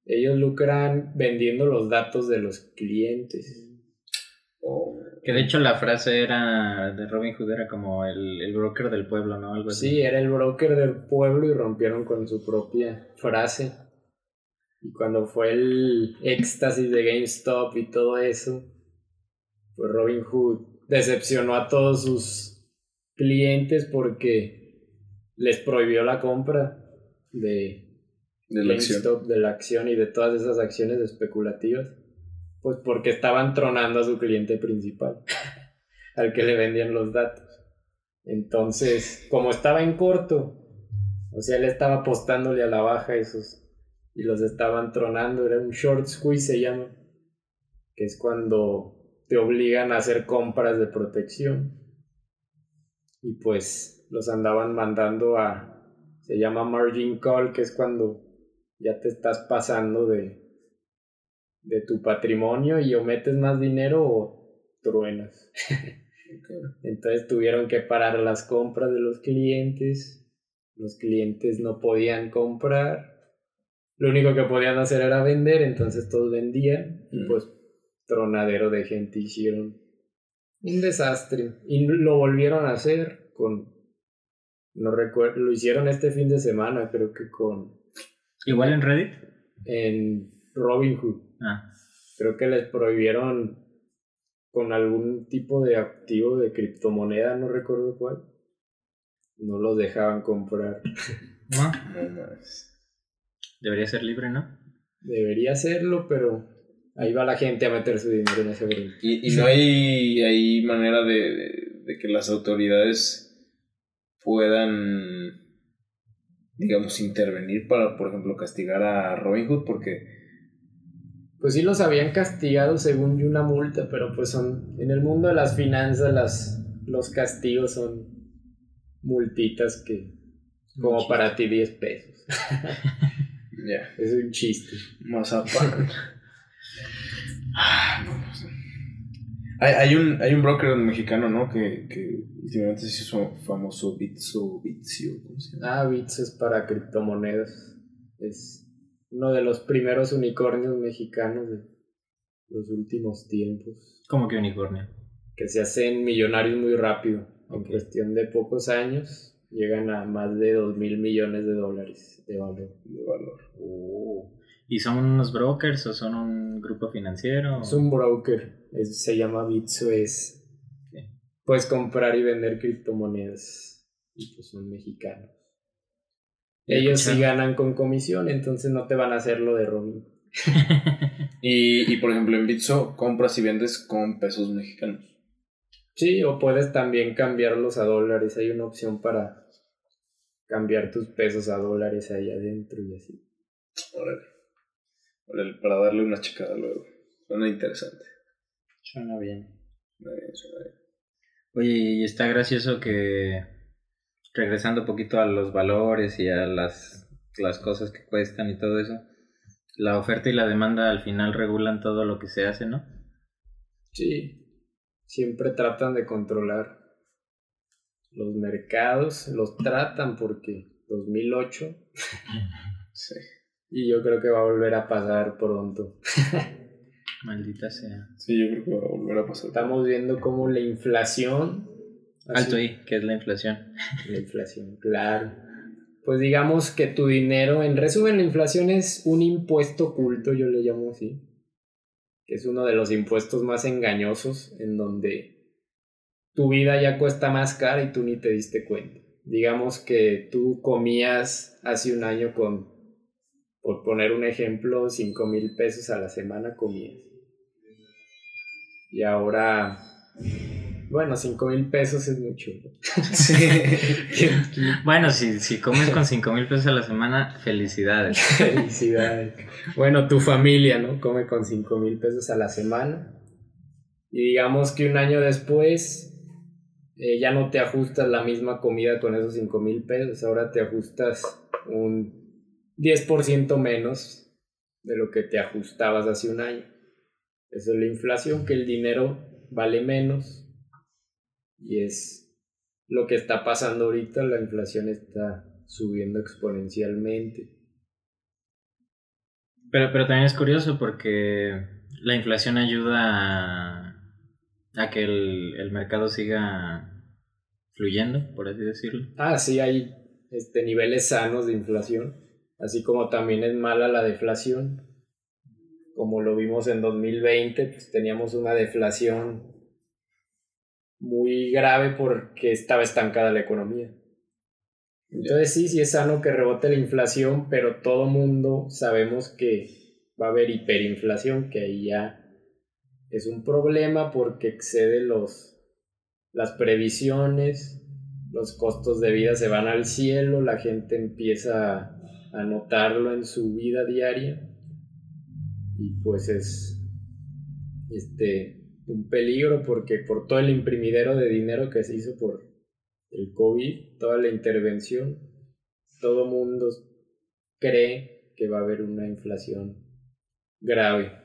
Ellos lucran vendiendo los datos de los clientes. Oh, Que de hecho la frase era de Robin Hood era como el, el broker del pueblo, ¿no? Algo así. Sí, era el broker del pueblo y rompieron con su propia frase. Y cuando fue el éxtasis de GameStop y todo eso, pues Robin Hood decepcionó a todos sus clientes porque les prohibió la compra de de la acción. GameStop, de la acción y de todas esas acciones especulativas. Pues porque estaban tronando a su cliente principal, al que le vendían los datos. Entonces, como estaba en corto, o sea, él estaba apostándole a la baja esos y los estaban tronando, era un short squeeze se llama, que es cuando te obligan a hacer compras de protección. Y pues los andaban mandando a, se llama margin call, que es cuando ya te estás pasando de, de tu patrimonio y o metes más dinero o truenas. Entonces tuvieron que parar las compras de los clientes. Los clientes no podían comprar. Lo único que podían hacer era vender, entonces todos vendían. Y pues tronadero de gente hicieron. Un desastre. Y lo volvieron a hacer con... No recuerdo, lo hicieron este fin de semana, creo que con... Igual en Reddit. En Robinhood. Ah, Creo que les prohibieron con algún tipo de activo de criptomoneda, no recuerdo cuál. No los dejaban comprar. no, No más. Debería ser libre, ¿no? Debería hacerlo, pero ahí va la gente a meter su dinero en ese brinco. Y, y no hay, hay manera de, de- de que las autoridades puedan, digamos, intervenir para, por ejemplo, castigar a Robin Hood, porque Pues sí los habían castigado según yo una multa, pero pues son en el mundo de las finanzas las los castigos son multitas que como para ti 10 pesos. Ya. Es un chiste. Mazapán. Ah, no, no sé. Hay, hay, un, hay un broker mexicano, ¿no? Que, que últimamente se hizo famoso Bitso, ¿cómo se llama? Ah, Bits es para criptomonedas. Es uno de los primeros unicornios mexicanos de los últimos tiempos. Como que unicornio. Que se hacen millonarios muy rápido. En cuestión de pocos años llegan a más de 2 mil millones de dólares de valor. De valor. Oh. ¿Y son unos brokers o son un grupo financiero? Es un broker, es- se llama Bitso, es... Ok. Puedes comprar y vender criptomonedas y pues son mexicanos. Ellos sí ganan con comisión, entonces no te van a hacer lo de Robin. Y, y por ejemplo, en Bitso compras y vendes con pesos mexicanos. Sí, o puedes también cambiarlos a dólares. Hay una opción para cambiar tus pesos a dólares ahí adentro y así. Órale. Órale, para darle una checada luego. Suena interesante. Suena bien. Suena bien, suena bien. Oye, y está gracioso que regresando un poquito a los valores y a las, las cosas que cuestan y todo eso, la oferta y la demanda al final regulan todo lo que se hace, ¿no? Sí, siempre tratan de controlar los mercados, los tratan porque 2008 Sí. y yo creo que va a volver a pasar pronto. Maldita sea. Sí, yo creo que va a volver a pasar. Estamos viendo cómo la inflación... Alto ahí, que es la inflación. La inflación, claro. Pues digamos que tu dinero, en resumen, la inflación es un impuesto oculto, yo le llamo así, que es uno de los impuestos más engañosos en donde tu vida ya cuesta más cara y tú ni te diste cuenta. Digamos que tú comías hace un año con, por poner un ejemplo, 5 mil pesos a la semana comías. Y ahora, bueno, 5 mil pesos es mucho. Sí. Bueno, si, si comes con 5 mil pesos a la semana, felicidades. Felicidades. Bueno, tu familia, ¿no? Come con 5 mil pesos a la semana. Y digamos que un año después eh, ya no te ajustas la misma comida con esos 5 mil pesos. Ahora te ajustas un 10% menos de lo que te ajustabas hace un año. Eso es la inflación, que el dinero vale menos. Y es lo que está pasando ahorita. La inflación está subiendo exponencialmente. Pero, pero también es curioso porque la inflación ayuda a, a que el, el mercado siga fluyendo, por así decirlo. Ah, sí, hay este, niveles sanos de inflación, así como también es mala la deflación. Como lo vimos en 2020, pues teníamos una deflación muy grave porque estaba estancada la economía. Entonces sí, sí es sano que rebote la inflación, pero todo mundo sabemos que va a haber hiperinflación, que ahí ya es un problema porque excede los, las previsiones, los costos de vida se van al cielo, la gente empieza a, notarlo en su vida diaria y pues es este un peligro porque por todo el imprimidero de dinero que se hizo por el COVID, toda la intervención, todo mundo cree que va a haber una inflación grave.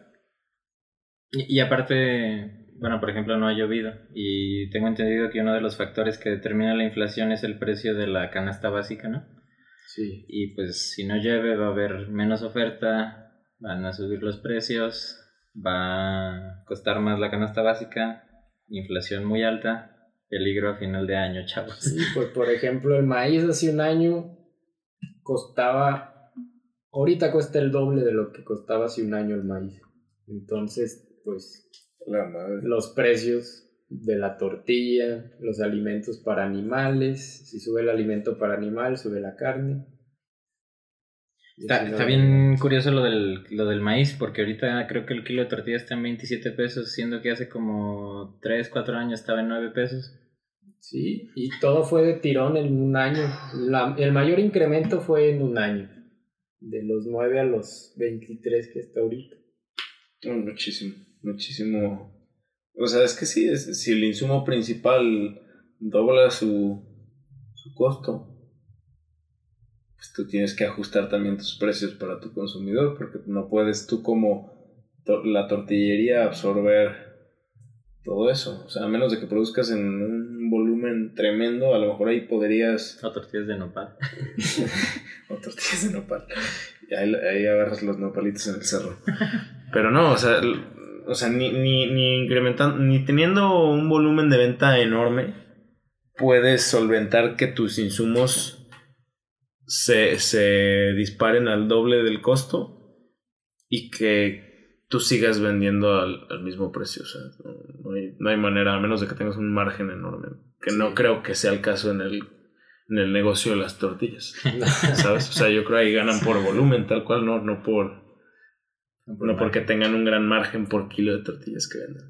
Y, y aparte, bueno, por ejemplo, no ha llovido y tengo entendido que uno de los factores que determina la inflación es el precio de la canasta básica, ¿no? Sí. Y pues si no llueve va a haber menos oferta, van a subir los precios, va a costar más la canasta básica, inflación muy alta, peligro a final de año, chavos. Sí, pues por ejemplo el maíz hace un año costaba, ahorita cuesta el doble de lo que costaba hace un año el maíz. Entonces, pues La madre. los precios de la tortilla, los alimentos para animales, si sube el alimento para animal, sube la carne. Está, si no, está bien curioso lo del, lo del maíz, porque ahorita creo que el kilo de tortilla está en 27 pesos, siendo que hace como 3, 4 años estaba en 9 pesos. Sí, y todo fue de tirón en un año. La- el mayor incremento fue en un año, de los 9 a los 23 que está ahorita. muchísimo, muchísimo. O sea, es que sí, es, si el insumo principal dobla su, su costo, pues tú tienes que ajustar también tus precios para tu consumidor, porque no puedes tú como la tortillería absorber todo eso. O sea, a menos de que produzcas en un volumen tremendo, a lo mejor ahí podrías... O tortillas de nopal. o tortillas de nopal. Y ahí, ahí, agarras los nopalitos en el cerro. Pero no, o sea, o sea ni, ni, ni incrementando, ni teniendo un volumen de venta enorme, puedes solventar que tus insumos se, se disparen al doble del costo y que tú sigas vendiendo al, al mismo precio. O sea, no, hay, no, hay, manera, a menos de que tengas un margen enorme. Que sí. no creo que sea el caso en el, en el negocio de las tortillas. ¿Sabes? O sea, yo creo que ahí ganan por volumen, tal cual, no, no por. No, por no porque tengan un gran margen por kilo de tortillas que venden.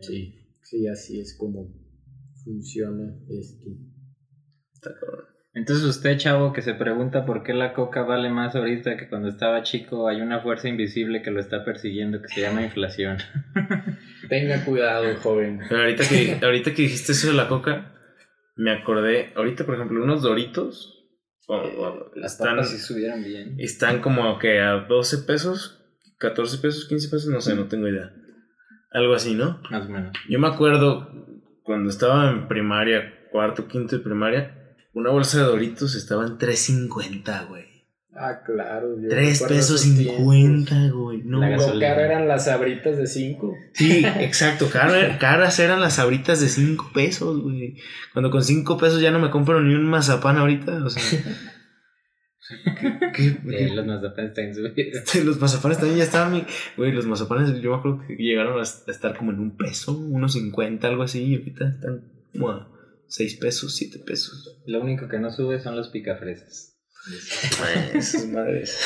Sí, sí, así es como funciona esto. Está cabrón. Entonces usted, chavo, que se pregunta por qué la coca vale más ahorita que cuando estaba chico, hay una fuerza invisible que lo está persiguiendo que se llama inflación. Tenga cuidado, joven. Pero ahorita que, ahorita que dijiste eso de la coca, me acordé, ahorita por ejemplo, unos doritos, bueno, bueno, Las están, papas si subieran bien. están como que a 12 pesos, 14 pesos, 15 pesos, no sé, no tengo idea. Algo así, ¿no? Más o menos. Yo me acuerdo cuando estaba en primaria, cuarto, quinto de primaria, una bolsa de Doritos estaba en 3.50, güey. Ah, claro. 3 pesos 50, güey. No, la caro eran las sabritas de 5. Sí, exacto. Caro, caras eran las sabritas de 5 pesos, güey. Cuando con 5 pesos ya no me compro ni un mazapán ahorita, o sea. ¿Qué, qué, qué? los mazapanes están subidos. Los mazapanes también ya estaban. Güey, los mazapanes yo me acuerdo que llegaron a estar como en un peso, unos 50, algo así. Y ahorita están como a 6 pesos, 7 pesos. Lo único que no sube son los picafresas. Esas madres.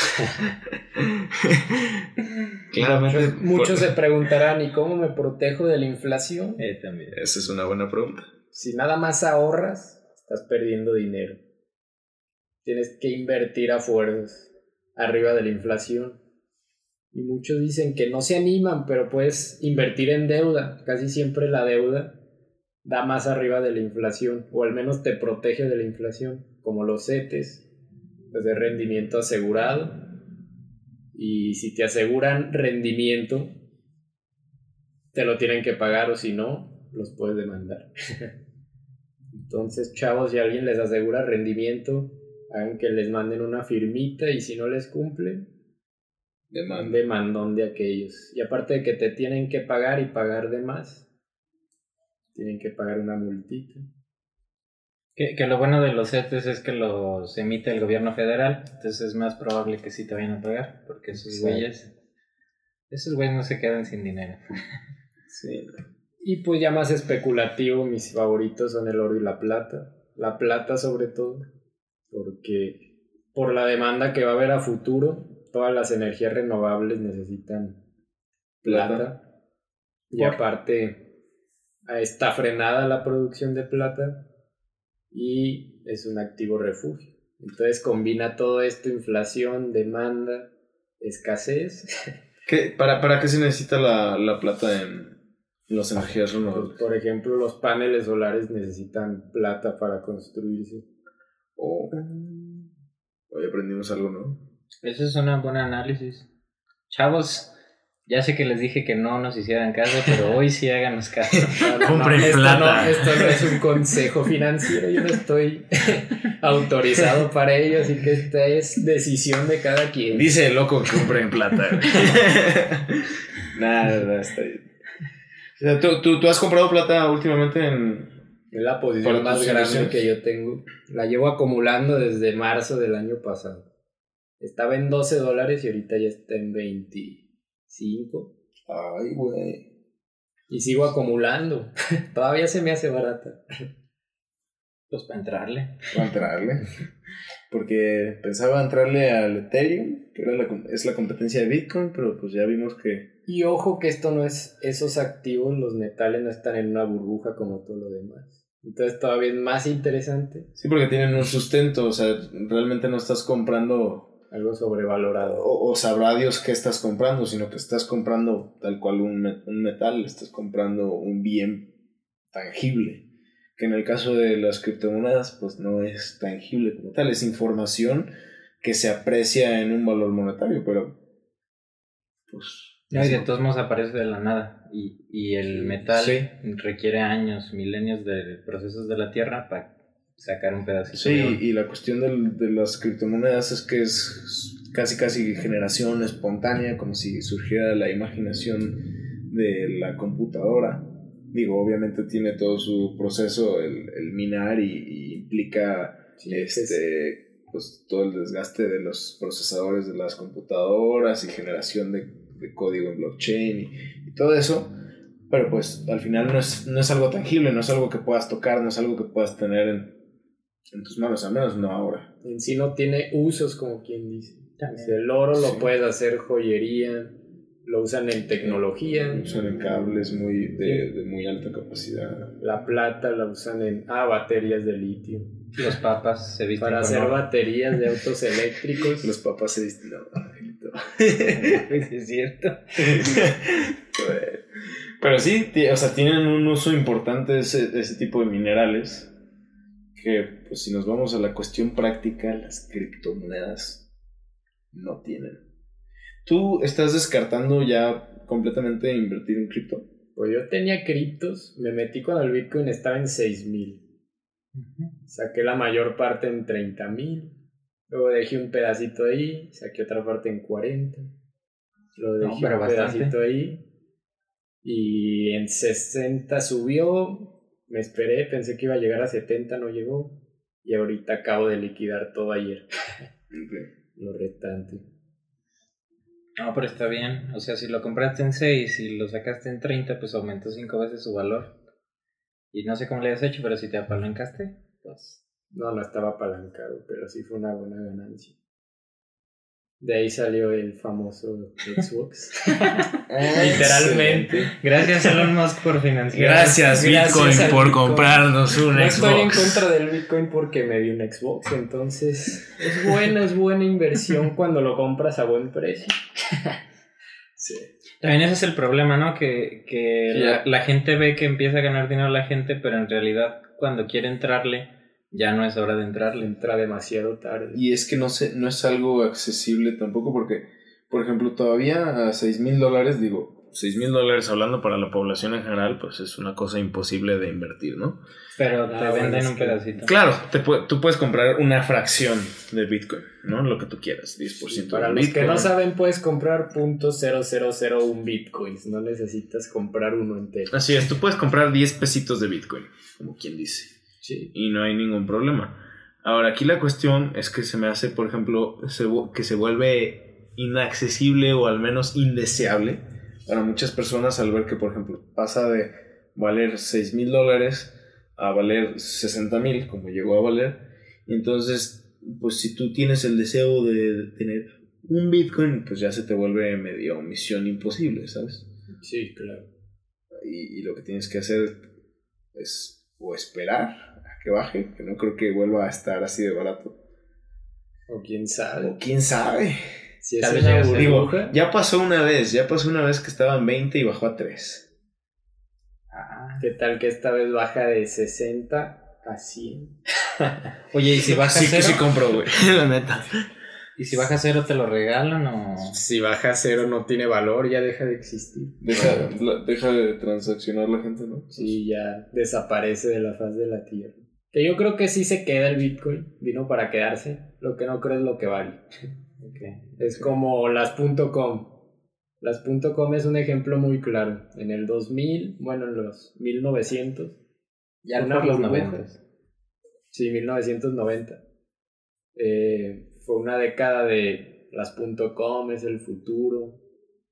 Claramente. Muchos, muchos se preguntarán: ¿y cómo me protejo de la inflación? Eh, también. Esa es una buena pregunta. Si nada más ahorras, estás perdiendo dinero. Tienes que invertir a fuerzas arriba de la inflación. Y muchos dicen que no se animan, pero puedes invertir en deuda. Casi siempre la deuda da más arriba de la inflación, o al menos te protege de la inflación, como los CETES, pues de rendimiento asegurado. Y si te aseguran rendimiento, te lo tienen que pagar o si no, los puedes demandar. Entonces, chavos, si alguien les asegura rendimiento, hagan que les manden una firmita y si no les cumple, Demanda. demandón de aquellos. Y aparte de que te tienen que pagar y pagar de más, tienen que pagar una multita. Que, que, lo bueno de los CETES es que los emite el gobierno federal, entonces es más probable que sí te vayan a pagar, porque esos güeyes, esos güeyes no se quedan sin dinero. sí. Y pues ya más especulativo, mis favoritos son el oro y la plata. La plata sobre todo, porque por la demanda que va a haber a futuro, todas las energías renovables necesitan plata. plata. Y aparte está frenada la producción de plata y es un activo refugio. Entonces combina todo esto, inflación, demanda, escasez. ¿Qué, para, ¿Para qué se necesita la, la plata en las energías renovables? Por ejemplo, los paneles solares necesitan plata para construirse. Oh. Hoy aprendimos algo, ¿no? Eso es un buen análisis. Chavos, ya sé que les dije que no nos hicieran caso, pero hoy sí háganos caso. No, no, Compren no, plata. No, esto no es un consejo financiero, yo no estoy autorizado para ello, así que esta es decisión de cada quien. Dice el loco que compren plata. nada, nada, está bien. O sea, ¿tú, tú, tú has comprado plata últimamente en, es la posición más grande que yo tengo. La llevo acumulando desde marzo del año pasado. Estaba en 12 dólares y ahorita ya está en 25. Ay, güey. Y sigo acumulando. Todavía se me hace barata. Pues para entrarle. Para entrarle. Porque pensaba entrarle al Ethereum, que era la, es la competencia de Bitcoin, pero pues ya vimos que... Y ojo que esto no es esos activos, los metales no están en una burbuja como todo lo demás. Entonces todavía es más interesante. Sí, porque tienen un sustento, o sea, realmente no estás comprando Algo sobrevalorado. O, sabrá Dios qué estás comprando, sino que estás comprando tal cual un, un metal, estás comprando un bien tangible. Que en el caso de las criptomonedas, pues no es tangible como tal, es información que se aprecia en un valor monetario, pero pues... y de todos modos aparece de la nada. Y, y el metal requiere años, milenios de procesos de la Tierra para sacar un pedacito. Sí, y la cuestión de las criptomonedas es que es casi casi generación espontánea, como si surgiera la imaginación de la computadora. Digo, obviamente tiene todo su proceso el, el minar y, implica este, pues, todo el desgaste de los procesadores de las computadoras y generación de, de código en blockchain y, y todo eso. Pero pues al final no es, no es algo tangible, no es algo que puedas tocar, no es algo que puedas tener en, en tus manos, al menos no ahora. En sí no tiene usos, como quien dice. El oro lo puedes hacer joyería, lo usan en tecnología. Lo usan en cables muy de, de, muy alta capacidad. La plata la usan en ah, baterías de litio. Los papas se visten Para hacer baterías de autos eléctricos. Los papas se visten. es cierto. Pero sí, o sea, tienen un uso importante ese, ese tipo de minerales que pues si nos vamos a la cuestión práctica, las criptomonedas no tienen. ¿Tú estás descartando ya completamente invertir en cripto? Pues yo tenía criptos, me metí cuando el Bitcoin estaba en 6 mil. Saqué la mayor parte en 30 mil. Luego dejé un pedacito ahí, saqué otra parte en 40. Luego dejé un pedacito ahí. Y en 60 subió, me esperé, pensé que iba a llegar a 70, no llegó. Y ahorita acabo de liquidar todo ayer. Lo retante. No, pero está bien. O sea, si lo compraste en 6 y lo sacaste en 30, pues aumentó 5 veces su valor. Y no sé cómo le has hecho, pero si te apalancaste, pues. No, no estaba apalancado, pero sí fue una buena ganancia. De ahí salió el famoso Xbox. Ah, Literalmente. Gracias Elon Musk por financiar. Gracias, Bitcoin por comprarnos un Xbox. No estoy en contra del Bitcoin porque me dio un Xbox, entonces es buena, es buena inversión cuando lo compras a buen precio. sí. También ese es el problema, ¿no? Que, que la, la gente ve que empieza a ganar dinero la gente, pero en realidad cuando quiere entrarle ya no es hora de entrar, le entra demasiado tarde. Y es que no, sé, no es algo accesible tampoco porque, por ejemplo, todavía a 6 mil dólares, digo, 6 mil dólares hablando para la población en general, pues es una cosa imposible de invertir, ¿no? Pero te ah, venden un pedacito. Claro, te tú puedes comprar una fracción de Bitcoin, ¿no? Lo que tú quieras, 10% Para los que no saben, puedes comprar .0001 Bitcoins, no necesitas comprar uno entero. Así es, tú puedes comprar 10 pesitos de Bitcoin, como quien dice. Y no hay ningún problema. Ahora, aquí la cuestión es que se me hace, por ejemplo, que se vuelve inaccesible o al menos indeseable para muchas personas al ver que, por ejemplo, pasa de valer 6 mil dólares a valer 60 mil, como llegó a valer. Y entonces, pues si tú tienes el deseo de tener un Bitcoin, pues ya se te vuelve medio misión imposible, ¿sabes? Sí, claro. Y, y lo que tienes que hacer es o esperar que baje, que no creo que vuelva a estar así de barato. O quién sabe. O quién sabe. Si Tal vez ya pasó una vez, ya pasó una vez que estaba en 20 y bajó a 3. Ah, ¿Qué tal que esta vez baja de 60 a 100? Oye, ¿y si baja sí, cero? Sí, sí compro, güey, la neta. ¿Y si baja cero te lo regalan o...? Si baja cero no tiene valor, ya deja de existir. Deja, deja de transaccionar la gente, ¿no? Sí, ya desaparece de la faz de la Tierra. Que yo creo que sí se queda el Bitcoin, vino para quedarse. Lo que no creo es lo que vale. Es como las .com. Las .com es un ejemplo muy claro. En el 2000, bueno, en los 1900. Ya en los 90. Sí, 1990. Eh, fue una década de las .com, es el futuro.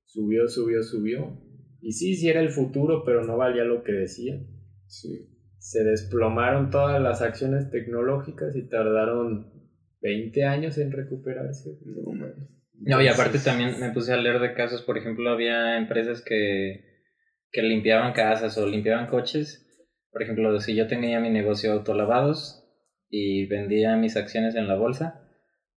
Subió, subió, subió. Y sí, sí era el futuro, pero no valía lo que decía. Sí se desplomaron todas las acciones tecnológicas y tardaron 20 años en recuperarse. No, y aparte también me puse a leer de casos, por ejemplo, había empresas que, que limpiaban casas o limpiaban coches. Por ejemplo, si yo tenía mi negocio de autolavados y vendía mis acciones en la bolsa,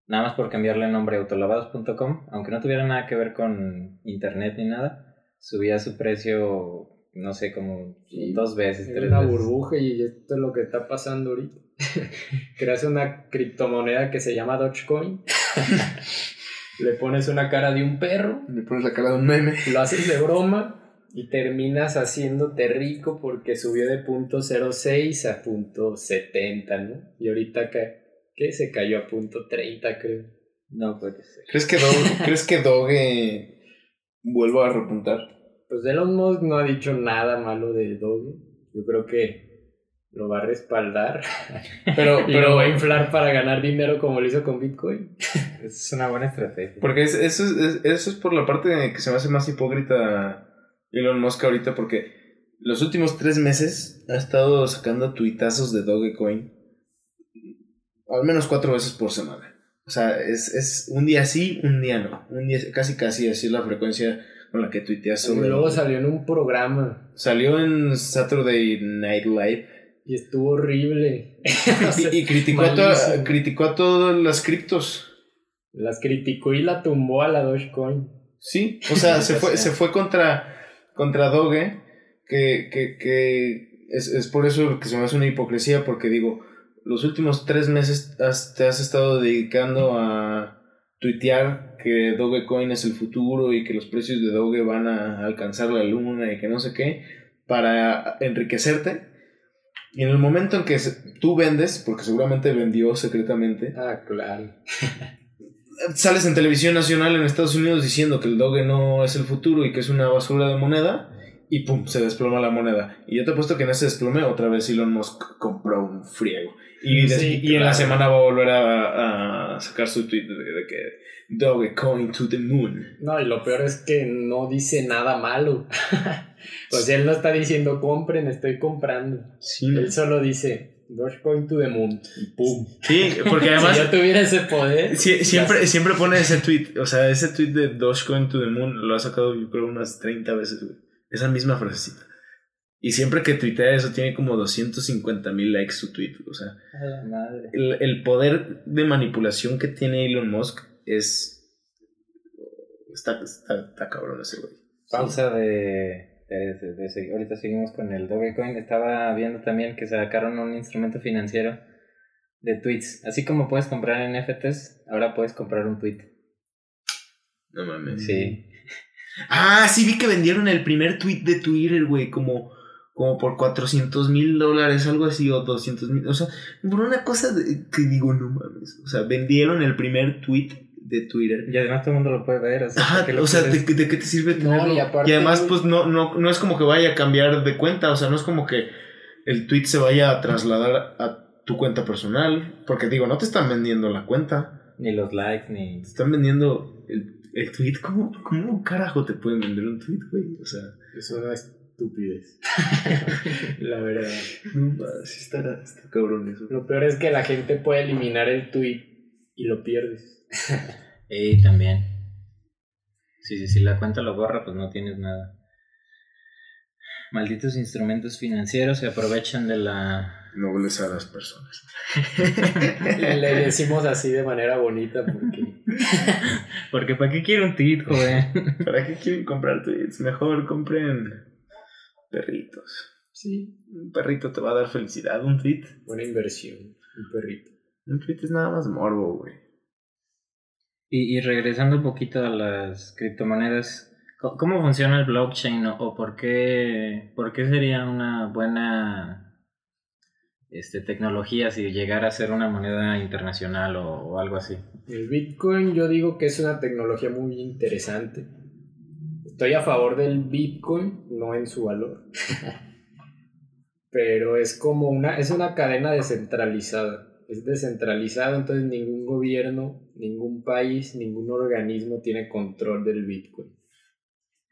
nada más por cambiarle el nombre a autolavados.com, aunque no tuviera nada que ver con internet ni nada, subía su precio, no sé, como dos veces, tres una veces. burbuja y esto es lo que está pasando ahorita. Creas una criptomoneda que se llama Dogecoin. Le pones una cara de un perro, Le pones la cara de un meme. lo haces de broma y terminas haciéndote rico porque subió de punto 06 a punto 70, ¿no? Y ahorita que, ¿qué? se cayó a punto 30, creo. No puede ser. ¿Crees que Doge, ¿crees que Doge vuelva a repuntar? Pues Elon Musk no ha dicho nada malo de Doge. Yo creo que lo va a respaldar Pero, y pero lo va a inflar para ganar dinero como lo hizo con Bitcoin. Es una buena estrategia. Porque es- eso, es, es- eso es por la parte que se me hace más hipócrita Elon Musk ahorita, porque los últimos tres meses ha estado sacando tuitazos de Dogecoin al menos cuatro veces por semana. O sea, es, es un día sí, un día no. Un día, casi casi así es la frecuencia con la que tuiteas Y sobre. luego salió en un programa Salió en Saturday Night Live y estuvo horrible. O sea, y, y criticó, a criticó a todas las criptos. Las criticó y la tumbó a la Dogecoin. Sí, o sea, se fue, se fue contra, contra Doge, que, que, que es, es por eso que se me hace una hipocresía, porque digo, los últimos tres meses has- te has estado dedicando a tuitear que Dogecoin es el futuro y que los precios de Doge van a alcanzar la luna y que no sé qué, para enriquecerte. Y en el momento en que tú vendes, porque seguramente vendió secretamente, Ah, claro. sales en televisión nacional en Estados Unidos diciendo que el Doge no es el futuro y que es una basura de moneda y pum, se desploma la moneda. Y yo te apuesto que en ese desplome otra vez Elon Musk compró un friego. Y, Sí, y en la semana va a volver a, a sacar su tweet de, de que Dogecoin to the moon. No, y lo peor es que no dice nada malo. o sea, él no está diciendo compren, estoy comprando. Sí, Él solo dice Dogecoin to the moon. Y pum. Sí, porque además si yo tuviera ese poder. sí- siempre, siempre pone ese tweet. O sea, ese tweet de Dogecoin to the moon lo ha sacado yo creo unas 30 veces, güey. Esa misma frasecita. Y siempre que tuitea eso tiene como 250 mil likes su tweet. O sea, A la madre. el, el poder de manipulación que tiene Elon Musk es. Está, está, está cabrón ese güey. Pausa de, de, de- de seguir. Ahorita seguimos con el Dogecoin. Estaba viendo también que sacaron un instrumento financiero de tweets. Así como puedes comprar NFTs, ahora puedes comprar un tweet. No mames. Sí. Ah, sí vi que vendieron el primer tweet de Twitter, güey, como, como por 400 mil dólares, algo así, o 200 mil. O sea, por una cosa de- que digo, no mames. O sea, vendieron el primer tweet de Twitter. Y además todo el mundo lo puede ver. O sea, Ajá, ¿por qué lo o sea, ¿de, de qué te sirve No, tenerlo? y aparte, además, pues no, no, no es como que vaya a cambiar de cuenta, o sea, no es como que el tweet se vaya a trasladar a tu cuenta personal, porque digo, no te están vendiendo la cuenta, Ni los likes, ni. te están vendiendo el, el tweet. ¿Cómo, ¿Cómo carajo te pueden vender un tweet, güey? O sea, Es una estupidez. la verdad. no sí está, está cabrón eso. Lo peor es que la gente puede eliminar el tweet y lo pierdes. Y también. Sí, sí, si la cuenta lo borra, pues no tienes nada. Malditos instrumentos financieros se aprovechan de la. Nobles a las personas. Le decimos así de manera bonita porque Porque ¿para qué quiero un tweet, joven? ¿Para qué quieren comprar tweets? Mejor compren perritos. sí, Un perrito te va a dar felicidad, un tweet. buena inversión, un perrito. Un tweet es nada más morbo, güey. Y, y regresando un poquito a las criptomonedas, ¿cómo funciona el blockchain o, o por, qué, por qué sería una buena este, tecnología si llegara a ser una moneda internacional o, o algo así? El Bitcoin yo digo que es una tecnología muy interesante. Estoy a favor del Bitcoin, no en su valor. Pero es como una, es una cadena descentralizada. Es descentralizado, entonces ningún gobierno, ningún país, ningún organismo tiene control del Bitcoin.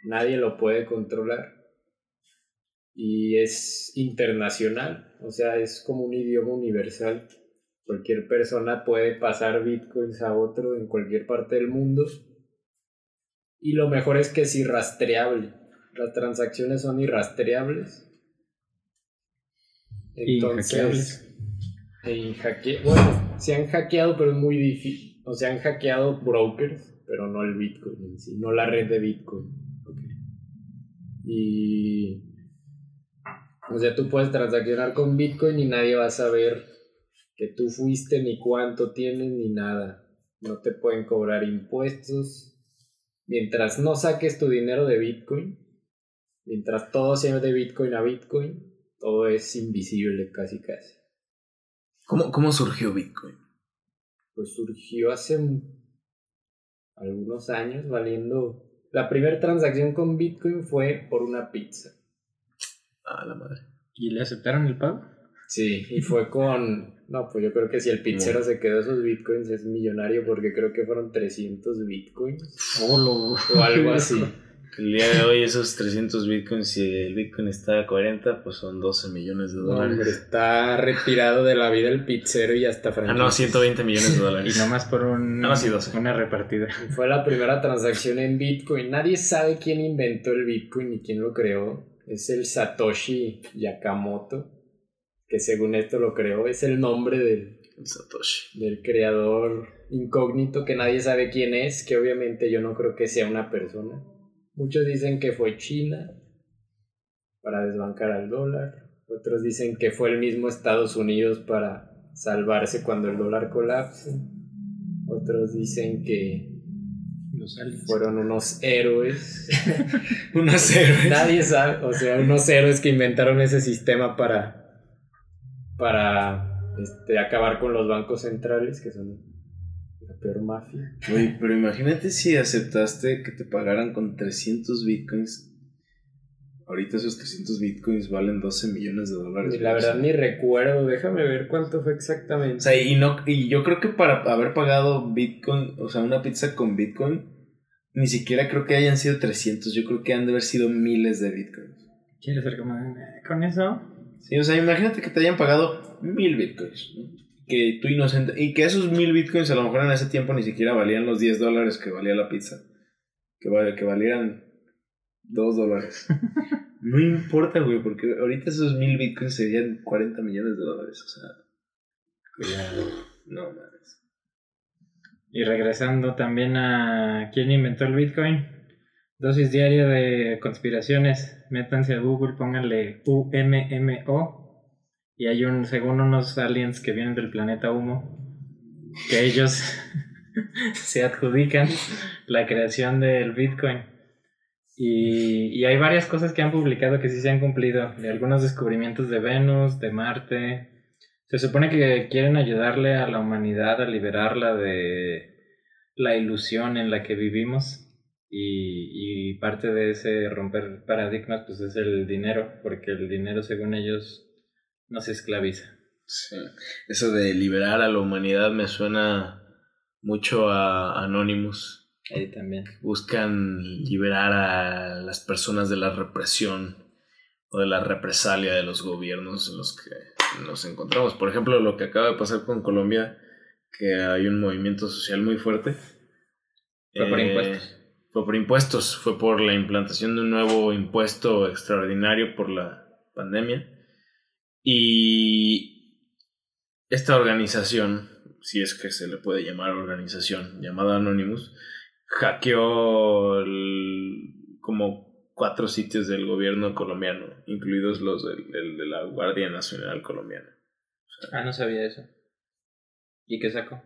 Nadie lo puede controlar. Y es internacional, o sea, es como un idioma universal. Cualquier persona puede pasar bitcoins a otro en cualquier parte del mundo. Y lo mejor es que es irrastreable. Las transacciones son irrastreables. Y Entonces, e bueno, se han hackeado, pero es muy difícil. o sea, han hackeado brokers, pero no el Bitcoin en sí, no la red de Bitcoin. Y. O sea, tú puedes transaccionar con Bitcoin y nadie va a saber que tú fuiste, ni cuánto tienes, ni nada. No te pueden cobrar impuestos. Mientras no saques tu dinero de Bitcoin, mientras todo sea de Bitcoin a Bitcoin, todo es invisible casi casi. ¿Cómo, cómo surgió Bitcoin? Pues surgió hace algunos años valiendo... La primera transacción con Bitcoin fue por una pizza. Ah, la madre. ¿Y le aceptaron el pago? Sí, y fue con... No, pues yo creo que si el pizzero se quedó esos bitcoins es millonario porque creo que fueron 300 bitcoins. Oh, o algo así. El día de hoy esos 300 bitcoins, si el bitcoin está a 40, pues son 12 millones de dólares. Hombre, está retirado de la vida el pizzero y hasta Ah, no, 120 millones de dólares. Y nomás por un, No, sí, 12. una repartida. Fue la primera transacción en Bitcoin. Nadie sabe quién inventó el Bitcoin ni quién lo creó. Es el Satoshi Yakamoto, que según esto lo creó. Es el nombre del, El Satoshi. del creador incógnito que nadie sabe quién es, que obviamente yo no creo que sea una persona. Muchos dicen que fue China para desbancar al dólar. Otros dicen que fue el mismo Estados Unidos para salvarse cuando el dólar colapse. Otros dicen que Los fueron unos héroes. Unos héroes. Nadie sabe, o sea, unos héroes que inventaron ese sistema para para este, acabar con los bancos centrales, que son la peor mafia. Güey, pero imagínate si aceptaste que te pagaran con 300 bitcoins. Ahorita esos 300 bitcoins valen 12 millones de dólares. Y la verdad ni recuerdo, déjame ver cuánto fue exactamente. O sea, y, no, y yo creo que para haber pagado bitcoin, o sea, una pizza con bitcoin, ni siquiera creo que hayan sido 300. Yo creo que han de haber sido miles de bitcoins. ¿Quieres ser como eh, con eso? Sí, o sea, imagínate que te hayan pagado mil bitcoins. ¿no? Que tú inocente. Y que esos mil bitcoins a lo mejor en ese tiempo ni siquiera valían los 10 dólares que valía la pizza. Que, vale, que valieran 2 dólares. no importa, güey, porque ahorita esos mil bitcoins serían 40 millones de dólares. O sea, Cuidado. no mames. Y regresando también a quién inventó el Bitcoin. Dosis diaria de conspiraciones. Métanse a Google, pónganle UMMO. Y hay un, según unos aliens que vienen del planeta Humo, que ellos se adjudican la creación del Bitcoin. Y, y hay varias cosas que han publicado que sí se han cumplido. De algunos descubrimientos de Venus, de Marte. Se supone que quieren ayudarle a la humanidad a liberarla de la ilusión en la que vivimos. Y, y parte de ese romper paradigmas pues es el dinero, porque el dinero según ellos nos esclaviza. Sí. Eso de liberar a la humanidad me suena mucho a Anonymous. Ahí también. Buscan liberar a las personas de la represión o de la represalia de los gobiernos en los que nos encontramos. Por ejemplo, lo que acaba de pasar con Colombia, que hay un movimiento social muy fuerte. Fue por Eh, impuestos. Fue por impuestos, fue por la implantación de un nuevo impuesto extraordinario por la pandemia. Y esta organización, si es que se le puede llamar organización, llamada Anonymous, hackeó como cuatro sitios del gobierno colombiano, incluidos los del, el de la Guardia Nacional Colombiana. Ah, no sabía eso. ¿Y qué sacó?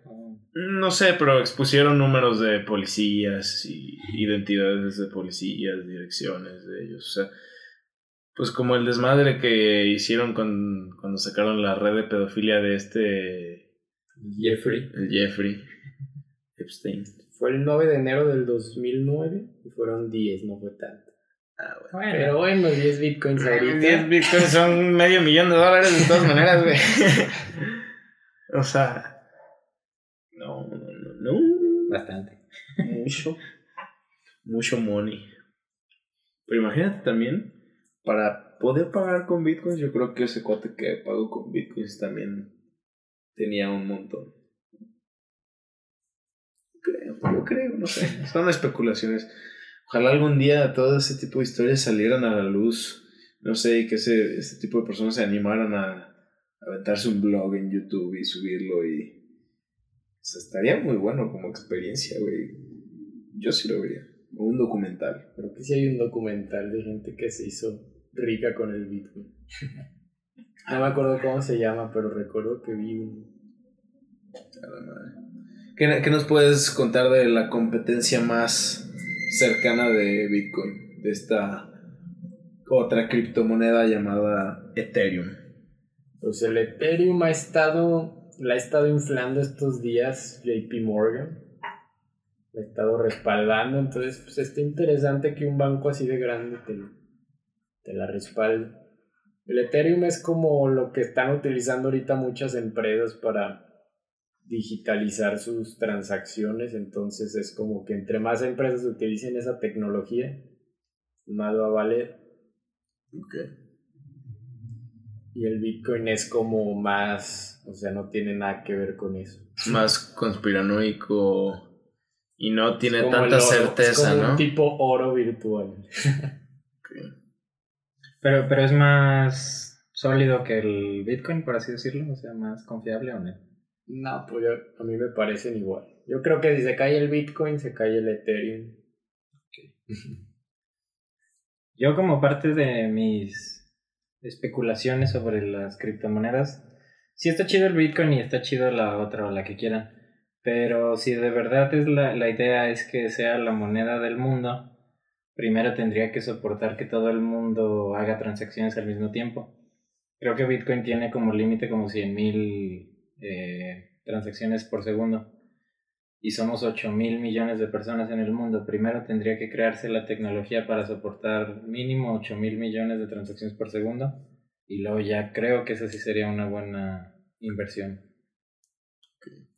No sé, pero expusieron números de policías y identidades de policías, direcciones de ellos. O sea, pues como el desmadre que hicieron con, cuando sacaron la red de pedofilia de este, Jeffrey. el Jeffrey Epstein. Fue el 9 de enero del 2009 y fueron 10, no fue tanto. Ah, bueno. Bueno, Pero bueno, 10 bitcoins ahorita. 10 bitcoins son medio millón de dólares de todas maneras, güey. o sea. Bastante. Mucho. Mucho money. Pero imagínate también, para poder pagar con bitcoins, yo creo que ese cuate que pagó con bitcoins también tenía un montón. Creo, yo creo, no sé. Son especulaciones. Ojalá algún día todo ese tipo de historias salieran a la luz. No sé, y que ese, ese tipo de personas se animaran a, a aventarse un blog en YouTube y subirlo y estaría muy bueno como experiencia, güey. Yo sí lo vería. Un documental. Creo que sí hay un documental de gente que se hizo rica con el Bitcoin. no me acuerdo cómo se llama, pero recuerdo que vi un... A la madre. ¿Qué, ¿Qué nos puedes contar de la competencia más cercana de Bitcoin? De esta otra criptomoneda llamada Ethereum. Pues el Ethereum ha estado, la ha estado inflando estos días JP Morgan. La ha estado respaldando, entonces pues está interesante que un banco así de grande te, te la respalde. El Ethereum es como lo que están utilizando ahorita muchas empresas para digitalizar sus transacciones, entonces es como que entre más empresas utilicen esa tecnología, más va a valer. Y el Bitcoin es como más, o sea, no tiene nada que ver con eso. Es más conspiranoico y no tiene tanta certeza, es como ¿no? Un tipo oro virtual. Pero, pero es más sólido que el Bitcoin, por así decirlo, o sea, más confiable o no. No, pues yo- a mí me parecen igual. Yo creo que si se cae el Bitcoin, se cae el Ethereum. Yo como parte de mis especulaciones sobre las criptomonedas, sí está chido el Bitcoin y está chido la otra o la que quieran, pero si de verdad es la, la idea es que sea la moneda del mundo, primero tendría que soportar que todo el mundo haga transacciones al mismo tiempo. Creo que Bitcoin tiene como límite como 100.000 eh, transacciones por segundo y somos 8 mil millones de personas en el mundo. Primero tendría que crearse la tecnología para soportar mínimo 8 mil millones de transacciones por segundo y luego ya creo que esa sí sería una buena inversión.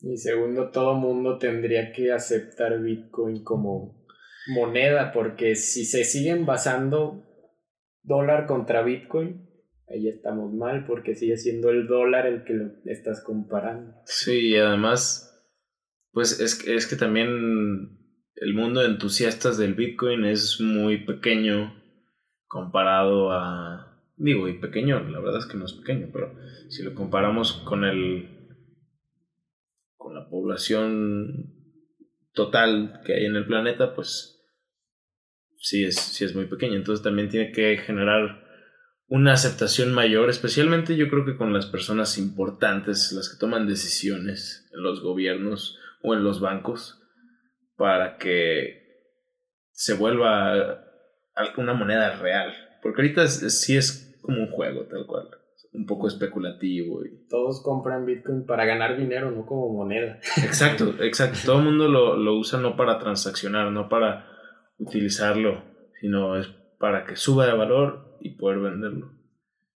Y segundo, todo mundo tendría que aceptar Bitcoin como moneda, porque si se siguen basando dólar contra Bitcoin, ahí estamos mal, porque sigue siendo el dólar el que lo estás comparando. Sí, y además, pues es, es que también el mundo de entusiastas del Bitcoin es muy pequeño comparado a... Digo, y pequeño, la verdad es que no es pequeño, pero si lo comparamos con el... con la población total que hay en el planeta, pues sí es, sí es muy pequeño. Entonces también tiene que generar una aceptación mayor, especialmente yo creo que con las personas importantes, las que toman decisiones en los gobiernos o en los bancos, para que se vuelva una moneda real. Porque ahorita es- sí es como un juego, tal cual. Un poco especulativo. Y... Todos compran Bitcoin para ganar dinero, no como moneda. Exacto, exacto. Todo el mundo lo, lo usa no para transaccionar, no para utilizarlo, sino es para que suba de valor y poder venderlo.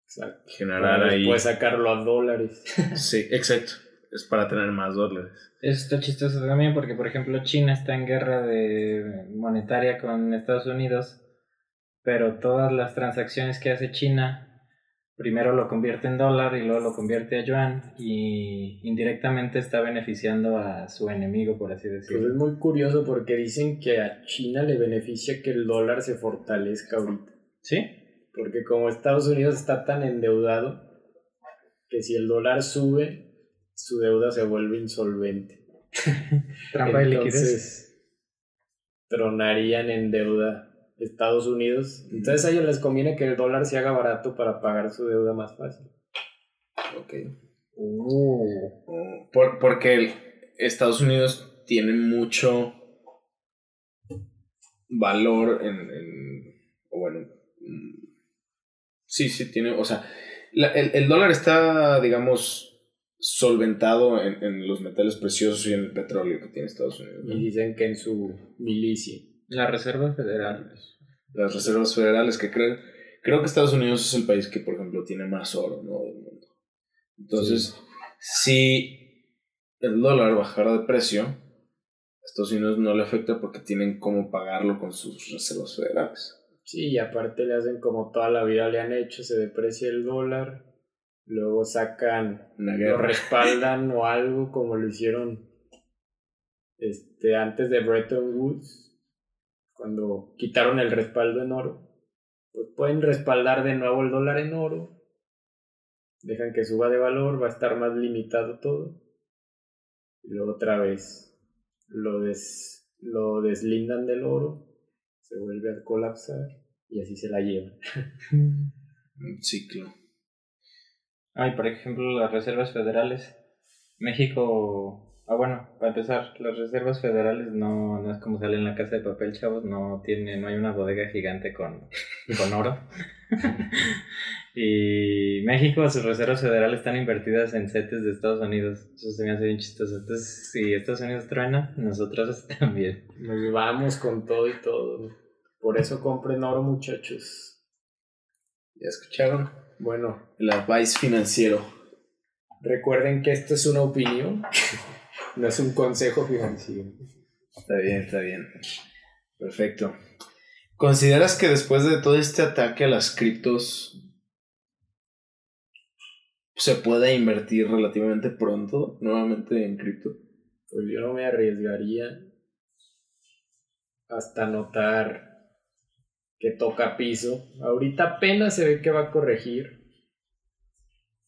Exacto. Generar ahí. después sacarlo a dólares. Sí, exacto. Es para tener más dólares. Eso está chistoso también porque, por ejemplo, China está en guerra de monetaria con Estados Unidos, pero todas las transacciones que hace China primero lo convierte en dólar y luego lo convierte a yuan y indirectamente está beneficiando a su enemigo, por así Pues es decirlo. muy curioso porque dicen que a China le beneficia que el dólar se fortalezca ahorita. ¿Sí? Porque como Estados Unidos está tan endeudado, que si el dólar sube, su deuda se vuelve insolvente. Trampa de liquidez. Entonces, tronarían en deuda Estados Unidos. Entonces a ellos les conviene que el dólar se haga barato para pagar su deuda más fácil. Ok. Por- porque el- Estados Unidos tiene mucho valor en, en- o bueno, mm, sí, sí, tiene, o sea, la- el, el dólar está, digamos, solventado en, en los metales preciosos y en el petróleo que tiene Estados Unidos. ¿no? Y dicen que en su milicia. La Reserva Federal. Las reservas federales que creen, creo que Estados Unidos es el país que, por ejemplo, tiene más oro, ¿no? del mundo. Entonces, si el dólar bajara de precio, a Estados Unidos no le afecta porque tienen cómo pagarlo con sus reservas federales. Sí, y aparte le hacen como toda la vida le han hecho, se deprecia el dólar, luego sacan, Una lo respaldan o algo como lo hicieron este, antes de Bretton Woods, cuando quitaron el respaldo en oro. Pues pueden respaldar de nuevo el dólar en oro, dejan que suba de valor, va a estar más limitado todo. y luego otra vez lo, des, lo deslindan del oro, se vuelve a colapsar y así se la llevan. Un ciclo. Ay, por ejemplo, las reservas federales. México Ah, bueno, para empezar, las reservas federales no, no es como sale en la casa de papel, chavos, no tiene, no hay una bodega gigante con, con oro. y México, sus reservas federales están invertidas en CETES de Estados Unidos. Eso se me hace bien chistoso. Entonces, si Estados Unidos truena, nosotros también. Nos vamos con todo y todo. Por eso compren oro, muchachos. ¿Ya escucharon? Bueno. El advice financiero. Recuerden que esto es una opinión. No es un consejo financiero. Está bien, está bien. Perfecto. ¿Consideras que después de todo este ataque a las criptos se puede invertir relativamente pronto nuevamente en cripto? Pues yo no me arriesgaría hasta notar que toca piso. Ahorita apenas se ve que va a corregir.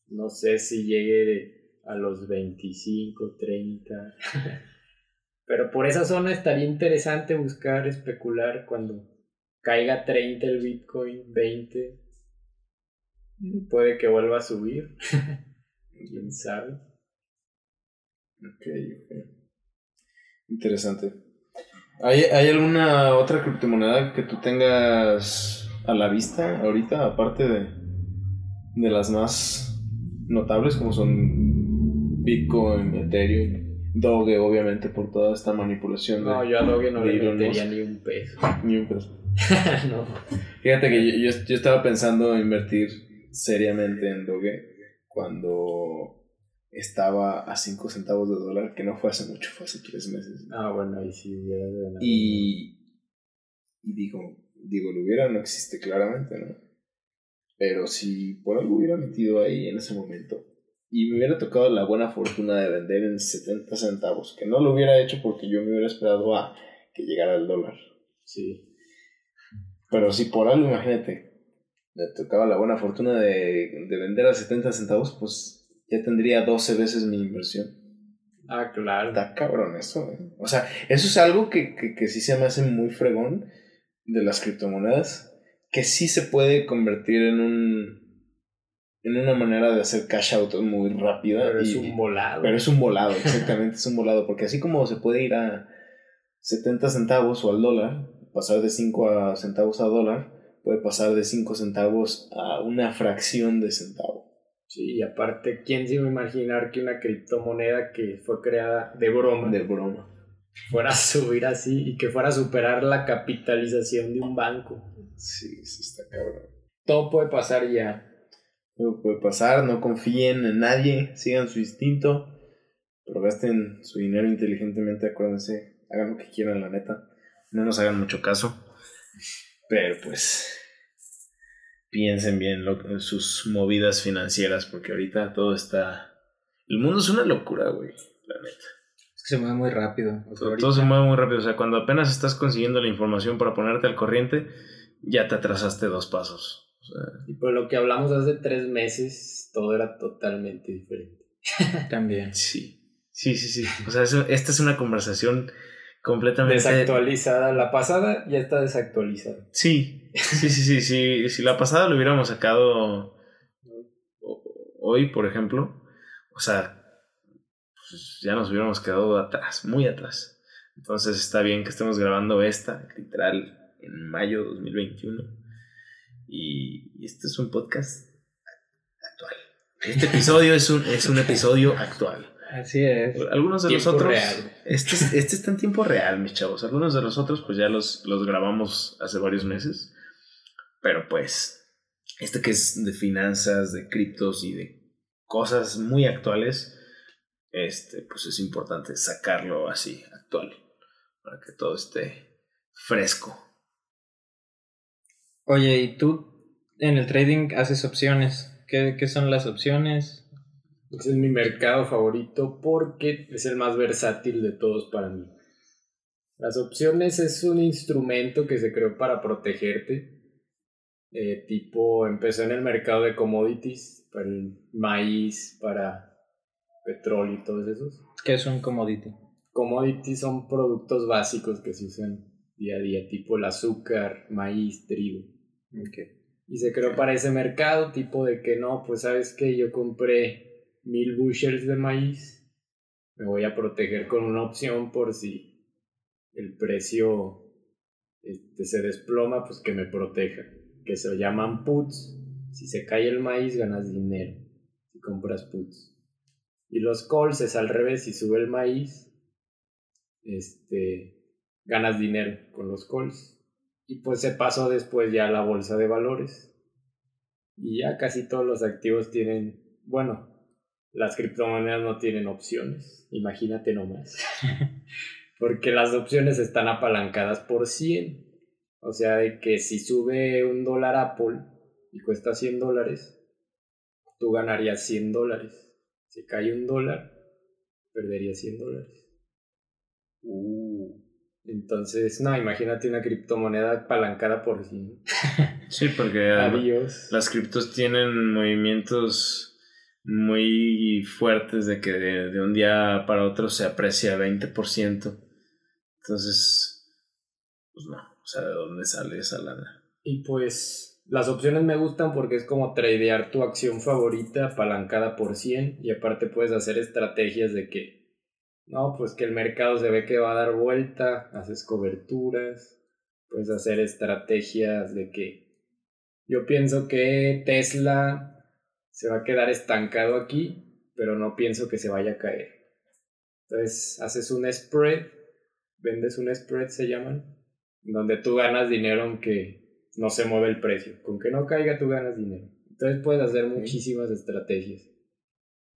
No sé si llegue a los 25, 30. Pero por esa zona estaría interesante buscar, especular cuando caiga 30 el Bitcoin, 20. Puede que vuelva a subir. ¿Quién sabe? Ok, ok. Interesante. ¿Hay, ¿Hay alguna otra criptomoneda que tú tengas a la vista ahorita, aparte de, de las más notables como son Bitcoin, Ethereum, Doge, obviamente, por toda esta manipulación. No, yo a Doge no le metería ni un peso. Ni un peso. no. Fíjate que yo, yo, estaba pensando en invertir seriamente en Doge cuando estaba a 5 centavos de dólar, que no fue hace mucho, fue hace 3 meses. Ah, bueno, ahí sí hubiera de Y, y digo, digo, lo hubiera no existe claramente, ¿no? Pero si por algo hubiera metido ahí en ese momento, y me hubiera tocado la buena fortuna de vender en 70 centavos, que no lo hubiera hecho porque yo me hubiera esperado a que llegara el dólar. Sí. Pero si por algo, imagínate, me tocaba la buena fortuna de, de vender a 70 centavos, pues ya tendría 12 veces mi inversión. Ah, claro. Está cabrón eso, ¿eh? O sea, eso es algo que, que, que sí se me hace muy fregón de las criptomonedas, que sí se puede convertir en un en una manera de hacer cash out muy rápida. Pero es un volado. Pero es un volado, exactamente, es un volado, porque así como se puede ir a 70 centavos o al dólar, pasar de 5 centavos a dólar, puede pasar de 5 centavos a una fracción de centavo. Sí, y aparte, ¿quién se iba a imaginar que una criptomoneda que fue creada de broma, de broma, fuera a subir así y que fuera a superar la capitalización de un banco? Sí, eso está cabrón. Todo puede pasar ya puede pasar, no confíen en nadie, sigan su instinto, pero gasten su dinero inteligentemente, acuérdense, hagan lo que quieran, la neta. No nos hagan mucho caso, pero pues piensen bien lo, sus movidas financieras, porque ahorita todo está... El mundo es una locura, güey, la neta. Es que se mueve muy rápido. todo se mueve muy rápido, o sea, cuando apenas estás consiguiendo la información para ponerte al corriente, ya te atrasaste dos pasos y por lo que hablamos hace tres meses, todo era totalmente diferente. También. Sí. Sí, sí, sí. O sea, esta es una conversación completamente... Desactualizada. La pasada ya está desactualizada. Sí, sí, sí, sí. Si la pasada lo hubiéramos sacado hoy, por ejemplo, o sea, pues ya nos hubiéramos quedado atrás, muy atrás. Entonces está bien que estemos grabando esta, literal, en mayo de 2021 y, este es un podcast actual. Este episodio es un, es un episodio actual. Así es. Algunos de los otros. Este, este está en tiempo real, mis chavos. Algunos de los otros, pues ya los, los grabamos hace varios meses. Pero pues, este que es de finanzas, de criptos y de cosas muy actuales, este, pues es importante sacarlo así, actual, para que todo esté fresco. Oye, ¿y tú en el trading haces opciones? ¿Qué, son las opciones? Es mi mercado favorito porque es el más versátil de todos para mí. Las opciones es un instrumento que se creó para protegerte. Eh, tipo, empezó en el mercado de commodities, para el maíz, para petróleo y todos esos. ¿Qué es un commodity? Commodity son productos básicos que se usan día a día, tipo el azúcar, maíz, trigo. Y se creó para ese mercado, tipo de que no, pues sabes que yo compré mil bushels de maíz, me voy a proteger con una opción por si el precio este, se desploma, pues que me proteja, que se llaman puts. Si se cae el maíz, ganas dinero si compras puts. Y los calls es al revés, si sube el maíz, este, ganas dinero con los calls. Y pues se pasó después ya a la bolsa de valores. Y ya casi todos los activos tienen, bueno, las criptomonedas no tienen opciones, imagínate nomás. Porque las opciones están apalancadas por 100. O sea, de que si sube un dólar Apple y cuesta 100 dólares, tú ganarías 100 dólares. Si cae un dólar, perderías 100 dólares. Uh. Entonces, no, imagínate una criptomoneda apalancada por 100. Sí, porque Adiós. las criptos tienen movimientos muy fuertes de que de, un día para otro se aprecia 20%. Entonces, pues no, o sea, ¿de dónde sale esa lana? Y pues las opciones me gustan porque es como tradear tu acción favorita apalancada por 100 y aparte puedes hacer estrategias de que, no, pues que el mercado se ve que va a dar vuelta, haces coberturas, puedes hacer estrategias de que yo pienso que Tesla se va a quedar estancado aquí, pero no pienso que se vaya a caer. Entonces haces un spread, vendes un spread se llaman, donde tú ganas dinero aunque no se mueve el precio. Con que no caiga tú ganas dinero. Entonces puedes hacer muchísimas estrategias.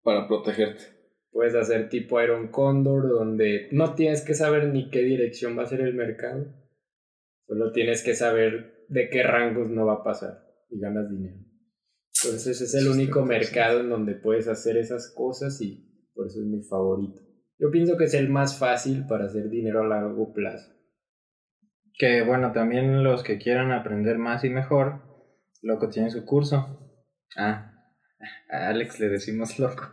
Para protegerte. Puedes hacer tipo Iron Condor, donde no tienes que saber ni qué dirección va a ser el mercado. Solo tienes que saber de qué rangos no va a pasar y ganas dinero. Entonces es el único mercado en donde puedes hacer esas cosas y por eso es mi favorito. Yo pienso que es el más fácil para hacer dinero a largo plazo. Que bueno, también los que quieran aprender más y mejor, Loco tiene su curso. Ah, a Alex le decimos loco.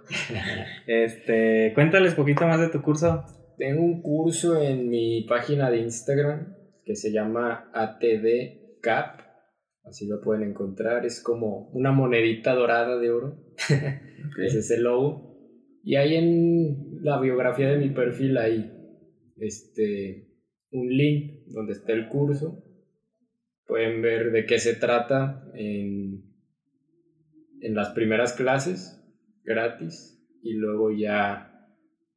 este, cuéntales poquito más de tu curso. Tengo un curso en mi página de Instagram que se llama ATD Cap. Así lo pueden encontrar. Es como una monedita dorada de oro. Ese es el logo. Y ahí en la biografía de mi perfil hay este un link donde está el curso. Pueden ver de qué se trata en, en las primeras clases gratis y luego ya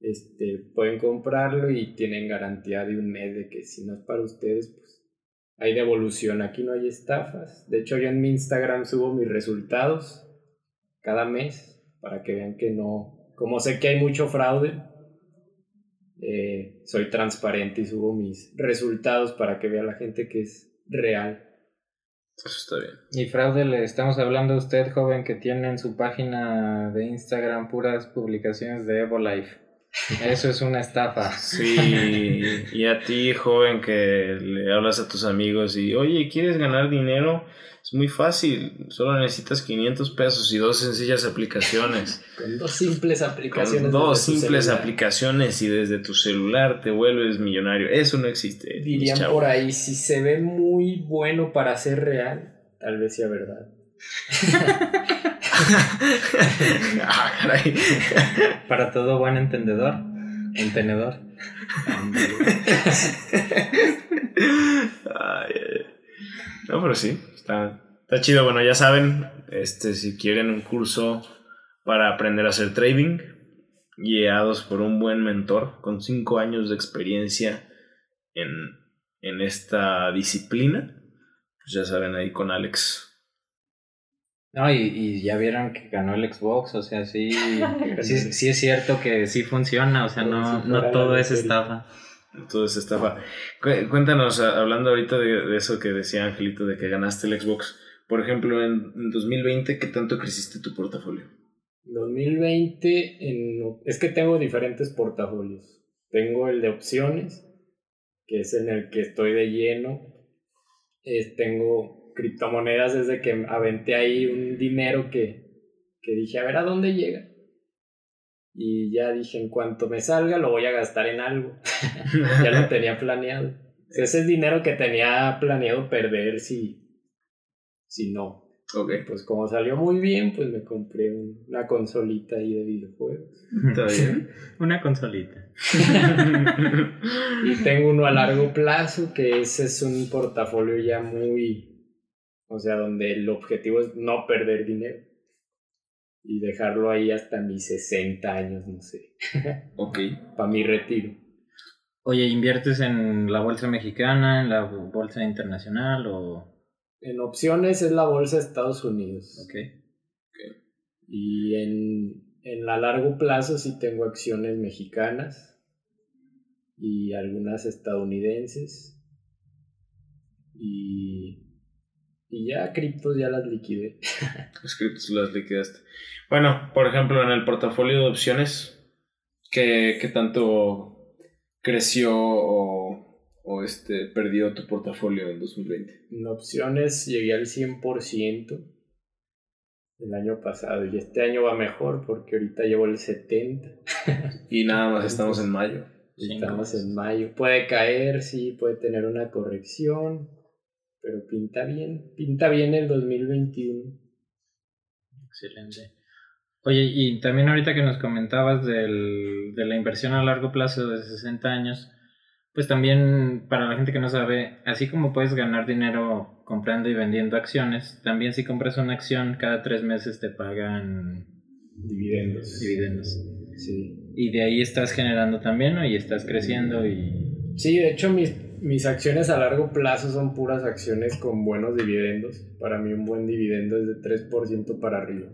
este, pueden comprarlo y tienen garantía de un mes de que si no es para ustedes, pues hay devolución. Aquí no hay estafas. De hecho, yo en mi Instagram subo mis resultados cada mes para que vean que no, como sé que hay mucho fraude, eh, soy transparente y subo mis resultados para que vea la gente que es real. Eso está bien. Y fraude, le estamos hablando a usted, joven, que tiene en su página de Instagram puras publicaciones de Evolife. Eso es una estafa. Sí, y a ti, joven, que le hablas a tus amigos y, oye, ¿quieres ganar dinero? Es muy fácil, solo necesitas 500 pesos y dos sencillas aplicaciones. Con dos simples aplicaciones. Con dos simples aplicaciones y desde tu celular te vuelves millonario. Eso no existe. Dirían por ahí, si se ve muy bueno para ser real, tal vez sea verdad. ah, para todo buen entendedor, entendedor. no, pero sí, Está, chido. Bueno, ya saben, este, si quieren un curso para aprender a hacer trading, guiados por un buen mentor con cinco años de experiencia en, en esta disciplina, pues ya saben, ahí con Alex. No, y, ya vieron que ganó el Xbox, o sea, sí, sí, es cierto que sí funciona, o sea, no, no todo es estafa todo es estafa. Cuéntanos, hablando ahorita de, eso que decía Angelito, de que ganaste el Xbox. Por ejemplo, en, 2020, ¿qué tanto creciste tu portafolio? 2020, es que tengo diferentes portafolios. Tengo el de opciones, que es en el que estoy de lleno. tengo criptomonedas desde que aventé ahí un dinero que, que dije, a ver a dónde llega. Y ya dije, en cuanto me salga, lo voy a gastar en algo. ya lo tenía planeado. ese es dinero que tenía planeado perder si, si no. Ok. Pues como salió muy bien, pues me compré una consolita ahí de videojuegos. Está bien. Una consolita. y tengo uno a largo plazo, que ese es un portafolio ya muy, o sea, donde el objetivo es no perder dinero. Y dejarlo ahí hasta mis 60 años, no sé. ok. Para mi retiro. Oye, ¿inviertes en la bolsa mexicana, en la bolsa internacional o...? En opciones es la bolsa de Estados Unidos. Ok. Y en, en la largo plazo sí tengo acciones mexicanas y algunas estadounidenses. Y, y ya criptos ya las liquidé. Las criptos las liquidaste. Bueno, por ejemplo, en el portafolio de opciones, ¿qué, qué tanto creció o, o, este, perdió tu portafolio en 2020? En opciones llegué al 100% el año pasado y este año va mejor porque ahorita llevo el 70. y nada más estamos en mayo. Estamos en mayo. Puede caer, sí, puede tener una corrección, pero pinta bien. Pinta bien el 2021. Excelente. Oye, y también ahorita que nos comentabas del, de la inversión a largo plazo de 60 años, pues también para la gente que no sabe, así como puedes ganar dinero comprando y vendiendo acciones, también si compras una acción, cada tres meses te pagan dividendos. Dividendos. Sí. Y de ahí estás generando también, ¿no? Y estás creciendo y... Sí, de hecho mis, mis acciones a largo plazo son puras acciones con buenos dividendos. Para mí un buen dividendo es de 3% para arriba.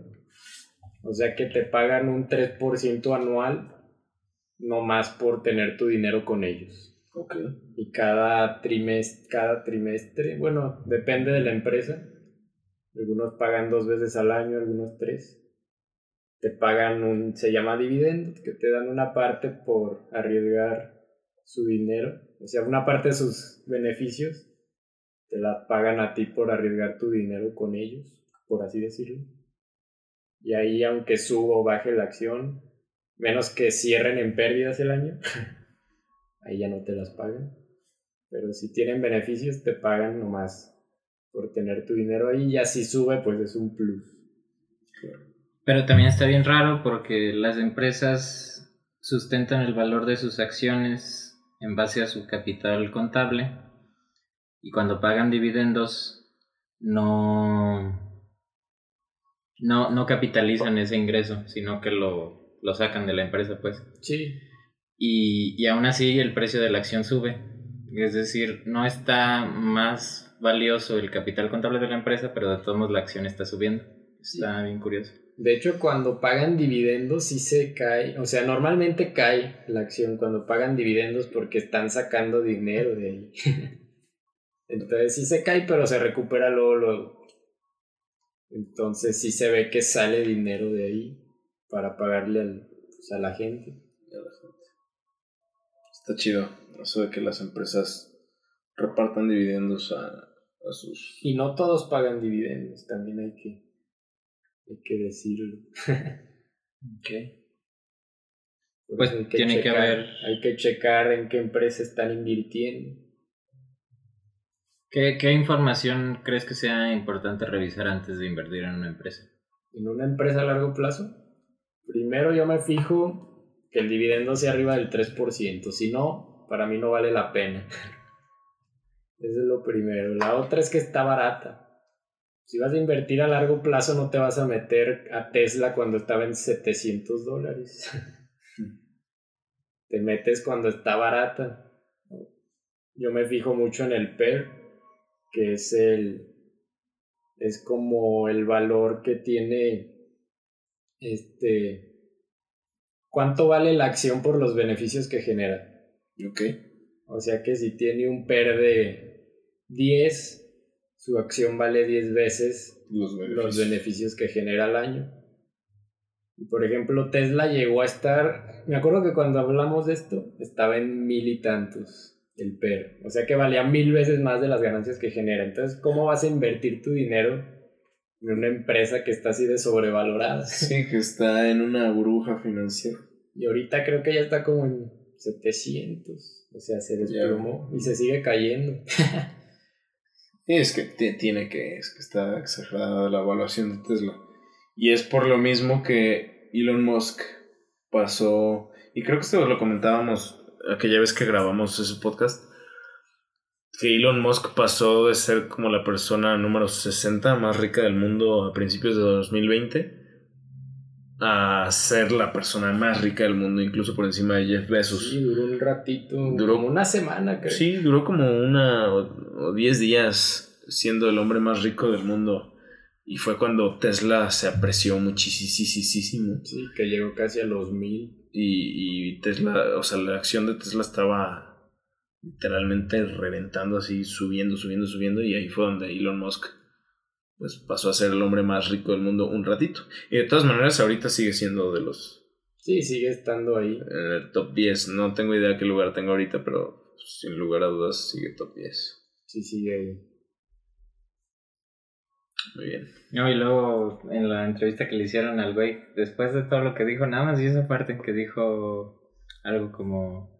O sea que te pagan un 3% anual, no más por tener tu dinero con ellos. Ok. Y cada trimestre, cada trimestre, bueno, depende de la empresa. Algunos pagan dos veces al año, algunos tres. Te pagan un, se llama dividendo, que te dan una parte por arriesgar su dinero. O sea, una parte de sus beneficios te la pagan a ti por arriesgar tu dinero con ellos, por así decirlo. Y ahí, aunque suba o baje la acción, menos que cierren en pérdidas el año, ahí ya no te las pagan. Pero si tienen beneficios, te pagan nomás por tener tu dinero ahí. Y así sube, pues es un plus. Pero también está bien raro porque las empresas sustentan el valor de sus acciones en base a su capital contable y cuando pagan dividendos no no, no capitalizan ese ingreso, sino que lo, lo sacan de la empresa, pues. Sí. Y, y aún así el precio de la acción sube. Es decir, no está más valioso el capital contable de la empresa, pero de todos modos la acción está subiendo. Está sí. bien curioso. De hecho, cuando pagan dividendos sí se cae, o sea, normalmente cae la acción cuando pagan dividendos porque están sacando dinero de ahí. Entonces sí se cae, pero se recupera luego, luego. Entonces sí se ve que sale dinero de ahí para pagarle al, pues, a la gente. Está chido eso de que las empresas repartan dividendos a, a sus... Y no todos pagan dividendos, también hay que, hay que decirlo. ok. pues hay que tiene checar, que haber... Hay que checar en qué empresa están invirtiendo. ¿Qué, ¿Qué información crees que sea importante revisar antes de invertir en una empresa? En una empresa a largo plazo, primero yo me fijo que el dividendo sea arriba del 3%, si no, para mí no vale la pena. Eso es lo primero. La otra es que está barata. Si vas a invertir a largo plazo no te vas a meter a Tesla cuando estaba en 700 dólares. te metes cuando está barata. Yo me fijo mucho en el PER, que es el es como el valor que tiene este cuánto vale la acción por los beneficios que genera. Ok. O sea que si tiene un PER de 10, su acción vale 10 veces los beneficios. los beneficios que genera al año. Por ejemplo, Tesla llegó a estar, me acuerdo que cuando hablamos de esto, estaba en mil y tantos el PER. O sea que valía mil veces más de las ganancias que genera. Entonces, ¿cómo vas a invertir tu dinero en una empresa que está así de sobrevalorada? Sí, que está en una burbuja financiera. Y ahorita creo que ya está como en 700. O sea, se desplomó y se sigue cayendo. es que tiene que, es que está exagerada la evaluación de Tesla. Y es por lo mismo que Elon Musk pasó, y creo que esto lo comentábamos aquella vez que grabamos ese podcast, que Elon Musk pasó de ser como la persona número 60 más rica del mundo a principios de 2020 a ser la persona más rica del mundo, incluso por encima de Jeff Bezos. Sí, duró un ratito, duró como una semana, creo. Sí, duró como una o 10 días siendo el hombre más rico del mundo. Y fue cuando Tesla se apreció muchísimo. Sí, que llegó casi a los mil. Y, y Tesla, o sea, la acción de Tesla estaba literalmente reventando así, subiendo, subiendo, subiendo. Y ahí fue donde Elon Musk pues pasó a ser el hombre más rico del mundo un ratito. Y de todas maneras ahorita sigue siendo de los... Sí, sigue estando ahí. En el top 10. No tengo idea qué lugar tengo ahorita, pero sin lugar a dudas sigue top 10. Sí, sigue ahí. Muy bien. No, y luego en la entrevista que le hicieron al güey, después de todo lo que dijo, nada más y esa parte que dijo algo como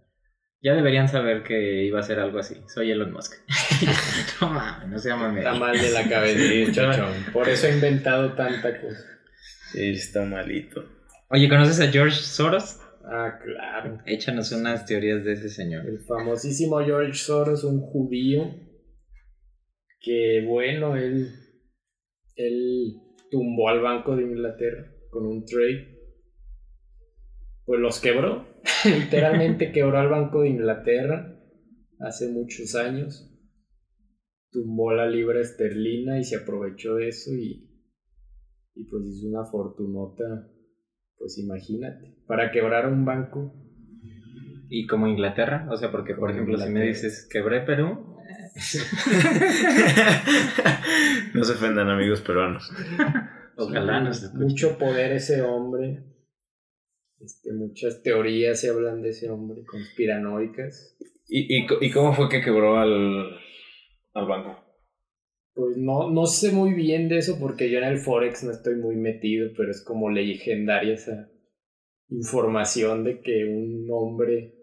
ya deberían saber que iba a ser algo así. Soy Elon Musk. no mames, no se llama Está mal de la cabeza, Por eso he inventado tanta cosa. Sí, está malito. Oye, ¿conoces a George Soros? Ah, claro. Échanos unas teorías de ese señor. El famosísimo George Soros, un judío que, bueno, él, él tumbó al Banco de Inglaterra con un trade. Pues los quebró Literalmente quebró al Banco de Inglaterra hace muchos años. Tumbó la libra esterlina y se aprovechó de eso y, y pues hizo una fortunota. Pues imagínate, para quebrar un banco. ¿Y como Inglaterra? O sea, porque por ejemplo, si me dices quebré Perú. no se ofendan amigos peruanos. Ojalá Mucho poder ese hombre este, muchas teorías se hablan de ese hombre, conspiranoicas. ¿Y, y, y cómo fue que quebró al, al banco? Pues no, no sé muy bien de eso porque yo en el Forex no estoy muy metido, pero es como legendaria esa información de que un hombre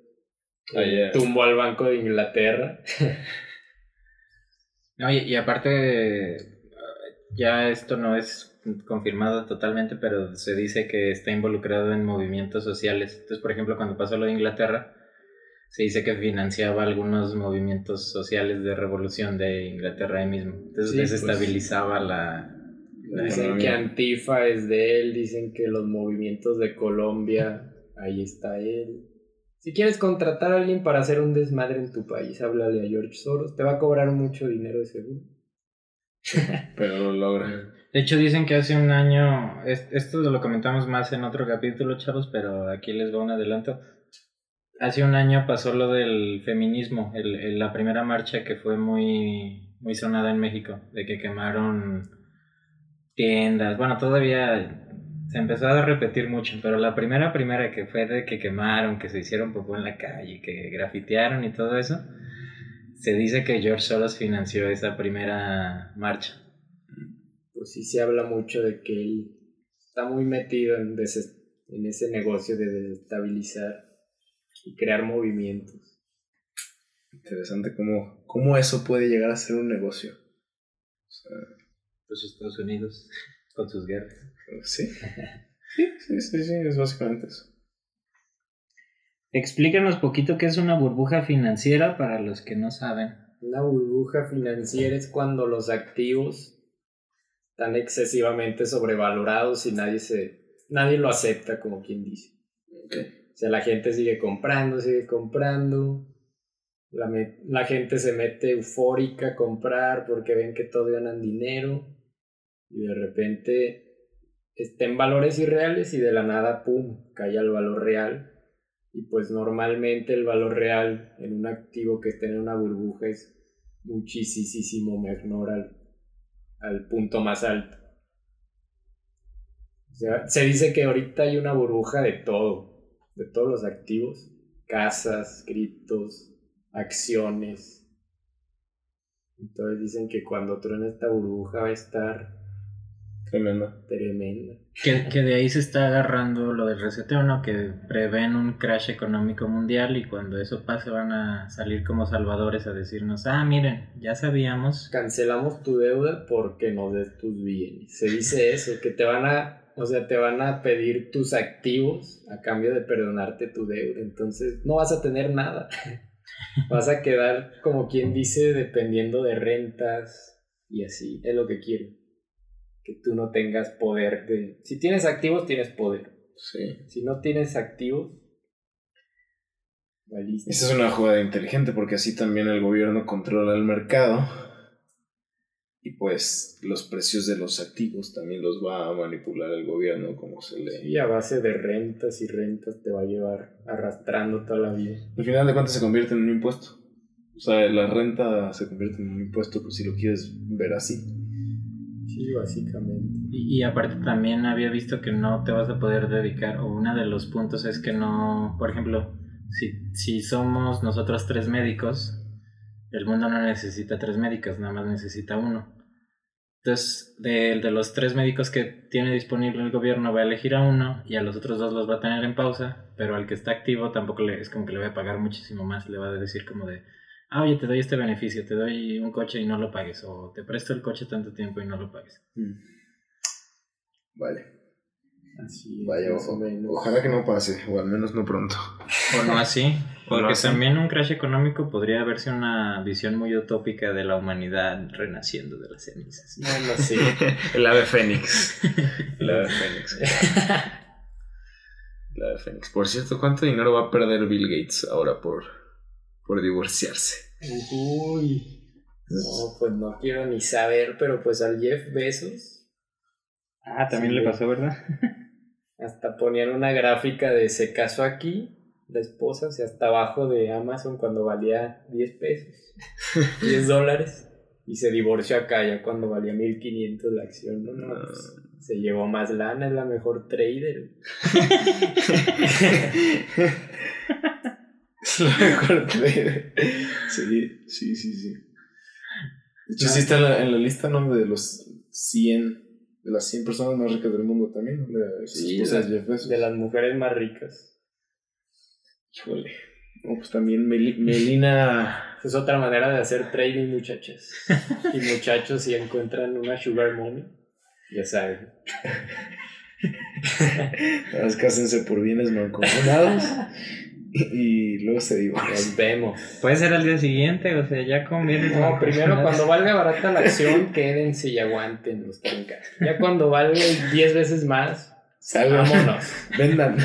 ah, tumbó al Banco de Inglaterra. no, y aparte, ya esto no es confirmado totalmente, pero se dice que está involucrado en movimientos sociales. Entonces, por ejemplo, cuando pasó lo de Inglaterra, se dice que financiaba algunos movimientos sociales de revolución de Inglaterra ahí mismo. Entonces pues. desestabilizaba la, Dicen que Antifa es de él, dicen que los movimientos de Colombia, ahí está él. Si quieres contratar a alguien para hacer un desmadre en tu país, háblale a George Soros, te va a cobrar mucho dinero de seguro. Pero lo logra. De hecho, dicen que hace un año, esto lo comentamos más en otro capítulo, chavos, pero aquí les va un adelanto. Hace un año pasó lo del feminismo, el, la primera marcha que fue muy, muy sonada en México, de que quemaron tiendas. Bueno, todavía se empezó a repetir mucho, pero la primera, primera que fue de que quemaron, que se hicieron popó en la calle, que grafitearon y todo eso, se dice que George Soros financió esa primera marcha pues sí se habla mucho de que él está muy metido en, en ese negocio de desestabilizar y crear movimientos. Interesante cómo, cómo eso puede llegar a ser un negocio. Los Estados Unidos con sus guerras. Sí. Sí, sí, sí, sí, es básicamente eso. Explícanos poquito qué es una burbuja financiera para los que no saben. Una burbuja financiera es cuando los activos están excesivamente sobrevalorados y nadie se nadie lo acepta como quien dice. O sea, la gente sigue comprando, sigue comprando. La, la, gente se mete eufórica a comprar porque ven que todo ganan dinero y de repente está en valores irreales y de la nada, ¡pum!, cae al valor real. Y pues normalmente el valor real en un activo que está en una burbuja es muchísimo menor al, al punto más alto. se dice que ahorita hay una burbuja de todo, de todos los activos, casas, criptos, acciones. Entonces dicen que cuando truena esta burbuja va a estar Tremenda. tremenda. Que, que de ahí se está agarrando lo del reseteo, ¿no? Que prevén un crash económico mundial y cuando eso pase van a salir como salvadores a decirnos, ah, miren, ya sabíamos. Cancelamos tu deuda porque nos des tus bienes. Se dice eso, que te van a, o sea, te van a pedir tus activos a cambio de perdonarte tu deuda. Entonces no vas a tener nada. Vas a quedar, como quien dice, dependiendo de rentas y así. Es lo que quiero. Que tú no tengas poder de... Si tienes activos, tienes poder. Sí. Si no tienes activos, valiste. Esa es una jugada inteligente porque así también el gobierno controla el mercado y pues los precios de los activos también los va a manipular el gobierno como se le... Y a base de rentas y rentas te va a llevar arrastrando toda la vida. Al final de cuentas se convierte en un impuesto. O sea, la renta se convierte en un impuesto pues, si lo quieres ver así. Sí, básicamente. Y, aparte también había visto que no te vas a poder dedicar, o uno de los puntos es que no, por ejemplo, si, si somos nosotros tres médicos, el mundo no necesita tres médicos, nada más necesita uno. Entonces, de, de los tres médicos que tiene disponible el gobierno va a elegir a uno y a los otros dos los va a tener en pausa, pero al que está activo tampoco le, es como que le va a pagar muchísimo más, le va a decir como de, ah, oye, te doy este beneficio, te doy un coche y no lo pagues, o te presto el coche tanto tiempo y no lo pagues. Vale. Así es, Vaya, o. Ojalá que no pase, o al menos no pronto. O no así, no porque así. también un crash económico podría verse una visión muy utópica de la humanidad renaciendo de las cenizas. Bueno, sí. El ave fénix. El ave fénix. El ave fénix. Por cierto, ¿cuánto dinero va a perder Bill Gates ahora por, por divorciarse? Uy. No, pues no quiero ni saber, pero pues al Jeff Bezos Ah, también le pasó, ¿verdad? hasta ponían una gráfica de se casó aquí, la esposa, o sea, hasta abajo de Amazon cuando valía 10 pesos, 10 dólares, y se divorció acá ya cuando valía 1500 la acción, ¿no? No, pues, se llevó más lana, es la mejor trader. Sí, sí, sí, sí. De hecho, sí está en la, en la lista, ¿no? De los 100, de las 100 personas más ricas del mundo también. De, Sí, de, de las mujeres más ricas. Híjole. No, pues también Meli- Melina. Es otra manera de hacer trading, muchachas. Y muchachos, si encuentran una sugar mommy, ya saben. Más cásense por bienes mancomunados y, luego se divorcian. Nos vemos. Puede ser al día siguiente, o sea, ya conviene. No, primero cuando valga barata la acción, quédense y aguanten los trancas. Ya cuando valga 10 veces más, Salgan. vámonos. Vendan.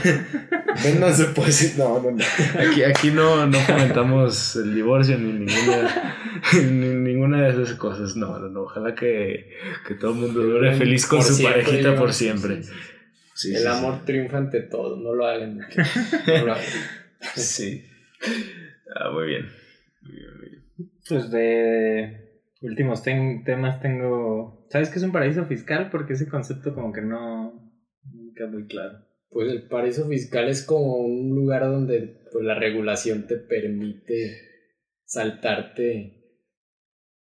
Vendan su posición. No, no, no. Aquí, aquí no, no comentamos el divorcio ni ninguna, ni ninguna de esas cosas. No, no, no. Ojalá que, que todo el mundo dure feliz con Por su siempre, parejita por siempre. Sí, sí, sí. Sí, El sí, amor triunfa ante todo, no lo hagan. No lo hagan. Sí. Ah, muy bien. Muy bien, muy bien. Pues de últimos ten- temas tengo... ¿Sabes qué es un paraíso fiscal? Porque ese concepto como que no... Nunca muy claro. Pues el paraíso fiscal es como un lugar donde pues, la regulación te permite saltarte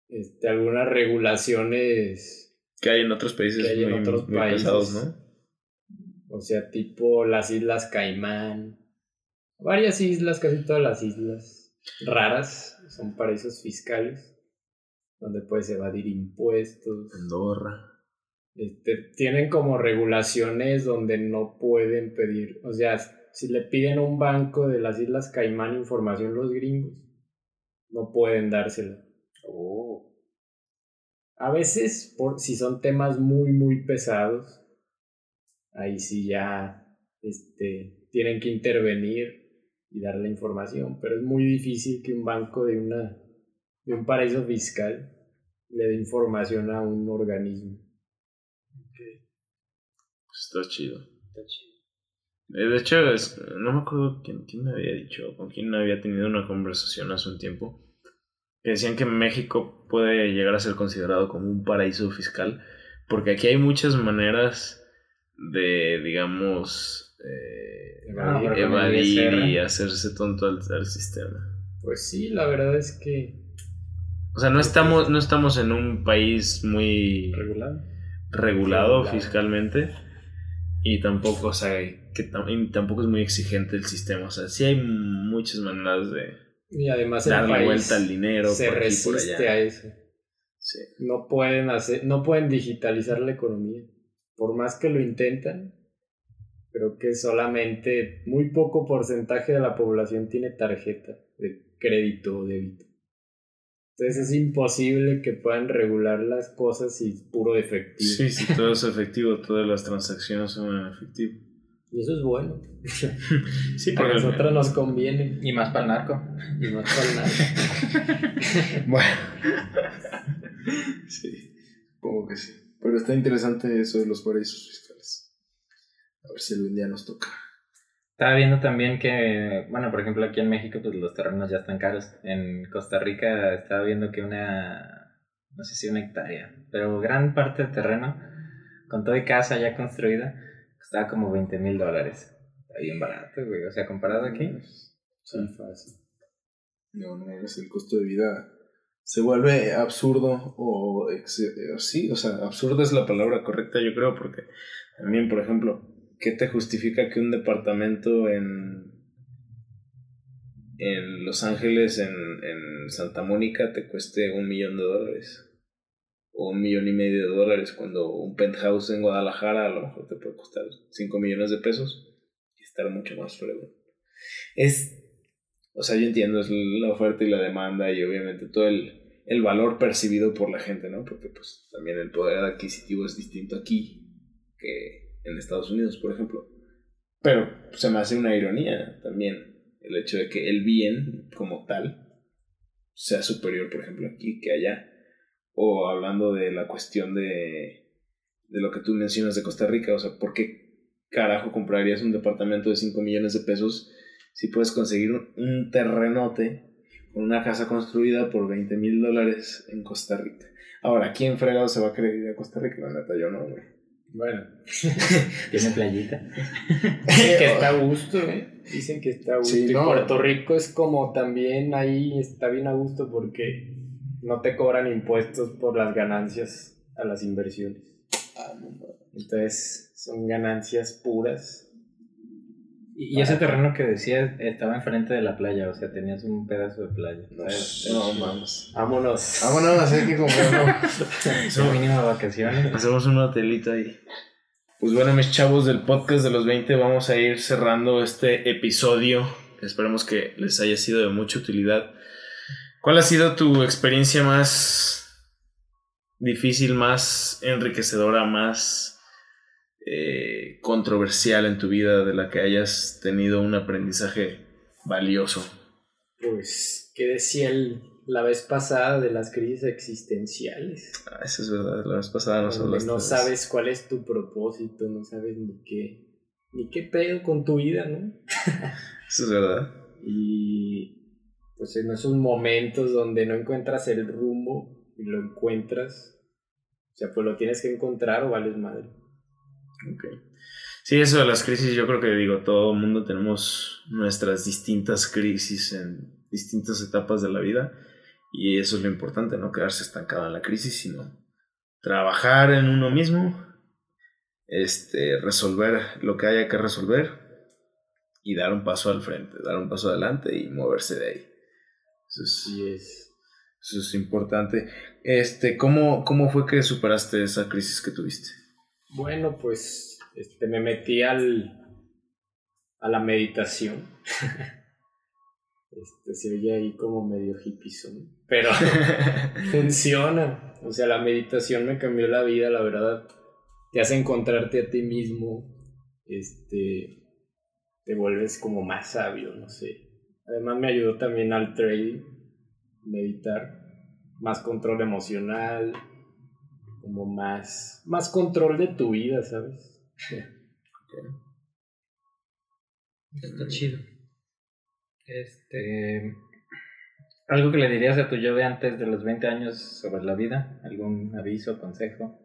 este, algunas regulaciones, Que hay en otros países Que hay en muy, otros muy países. pesados, ¿no? o sea, tipo las Islas Caimán, varias islas, casi todas las islas raras son paraísos fiscales, donde puedes evadir impuestos. Andorra. Este, tienen como regulaciones donde no pueden pedir, o sea, si le piden a un banco de las Islas Caimán información los gringos, no pueden dársela. A veces, por, si son temas muy, muy pesados, ahí sí ya este, tienen que intervenir y dar la información, pero es muy difícil que un banco de, una, de un paraíso fiscal le dé información a un organismo. Pues está chido. Eh, De hecho, es- no me acuerdo quién, quién me había dicho, con quién había tenido una conversación hace un tiempo, que decían que México puede llegar a ser considerado como un paraíso fiscal, porque aquí hay muchas maneras de, digamos, eh, Ah, evadir y hacerse tonto al, al sistema. Pues sí, la verdad es que O sea, no estamos, no estamos en un país muy, Regulado. regulado fiscalmente y tampoco, o sea, que tampoco es muy exigente el sistema. O sea, sí hay muchas maneras de Y además darle vuelta al dinero se por aquí por resiste allá. a eso. Sí. No pueden hacer, no pueden digitalizar la economía. Por más que lo intentan, creo que solamente muy poco porcentaje de la población tiene tarjeta de crédito o débito. Entonces es imposible que puedan regular las cosas y es puro efectivo. Sí, sí, todo es efectivo, todas las transacciones son en efectivo. Y eso es bueno. Sí, A porque nosotros nos conviene. Y más para el narco. Y no para nada. Bueno. sí, supongo que sí. Pero está interesante eso de los paraísos fiscales. Ver si algún día nos toca. Estaba viendo también que, bueno, por ejemplo, aquí en México, pues los terrenos ya están caros. En Costa Rica estaba viendo que una, no sé si una hectárea, pero gran parte de terreno, con toda casa ya construida, costaba como 20 mil dólares. Está bien barato, güey. O sea, comparado aquí. Sí, fácil. No, no, es el costo de vida. Se vuelve absurdo o... Sí, o sea, absurda es la palabra correcta, yo creo, porque también, por ejemplo, ¿qué te justifica que un departamento en, en Los Ángeles, en, en Santa Mónica, te cueste un millón de dólares? O un millón y medio de dólares, cuando un penthouse en Guadalajara a lo mejor te puede costar 5 millones de pesos y estar mucho más fregón. Es, o sea, yo entiendo, es la oferta y la demanda y obviamente todo el, el valor percibido por la gente, ¿no? Porque pues también el poder adquisitivo es distinto aquí que en Estados Unidos, por ejemplo. Pero se me hace una ironía también el hecho de que el bien como tal sea superior, por ejemplo, aquí que allá. O hablando de la cuestión de, de lo que tú mencionas de Costa Rica, o sea, ¿por qué carajo comprarías un departamento de 5 millones de pesos si puedes conseguir un, un terrenote con una casa construida por 20 mil dólares en Costa Rica? Ahora, ¿quién fregado se va a querer ir a Costa Rica? La neta, yo no, güey. Bueno. Tiene playita. Dicen que está a gusto, ¿eh? Dicen que está a gusto. Sí, y. Puerto Rico es como también ahí está bien a gusto porque no te cobran impuestos por las ganancias a las inversiones. Ah. Entonces son ganancias puras. Y y ese terreno que decías estaba enfrente de la playa, o sea, tenías un pedazo de playa. No, ¿sabes? no mames. Vámonos. Vámonos, hay que comprarlo. Es un mínimo de vacaciones. Hacemos un hotelito ahí. Pues bueno, mis chavos del podcast de los 20, vamos a ir cerrando este episodio. Esperemos que les haya sido de mucha utilidad. ¿Cuál ha sido tu experiencia más difícil, más enriquecedora, más eh, controversial en tu vida de la que hayas tenido un aprendizaje valioso? Pues, ¿qué decía el, la vez pasada de las crisis existenciales? Ah, eso es verdad, la vez pasada nos Donde hablaste no sabes cuál es tu propósito, no sabes ni qué, ni qué pedo con tu vida, ¿no? Eso es verdad. Y pues en esos momentos donde no encuentras el rumbo y lo encuentras, o sea, pues lo tienes que encontrar o vales madre. Ok. Sí, eso de las crisis, yo creo que digo, todo el mundo tenemos nuestras distintas crisis en distintas etapas de la vida y eso es lo importante, no quedarse estancado en la crisis, sino trabajar en uno mismo, este, resolver lo que haya que resolver y dar un paso al frente, dar un paso adelante y moverse de ahí. Eso es, Así es. eso es importante. Este, ¿cómo, ¿Cómo fue que superaste esa crisis que tuviste? Bueno, pues este, me metí al, a la meditación. Este, se oye ahí como medio hippizón, pero funciona. O sea, la meditación me cambió la vida, la verdad. Te hace encontrarte a ti mismo. Este, te vuelves como más sabio, no sé. Además me ayudó también al trading, meditar, más control emocional, como más, más control de tu vida, ¿sabes? Está chido. Este. Algo que le dirías a tu yo de antes de los 20 años sobre la vida, algún aviso, consejo.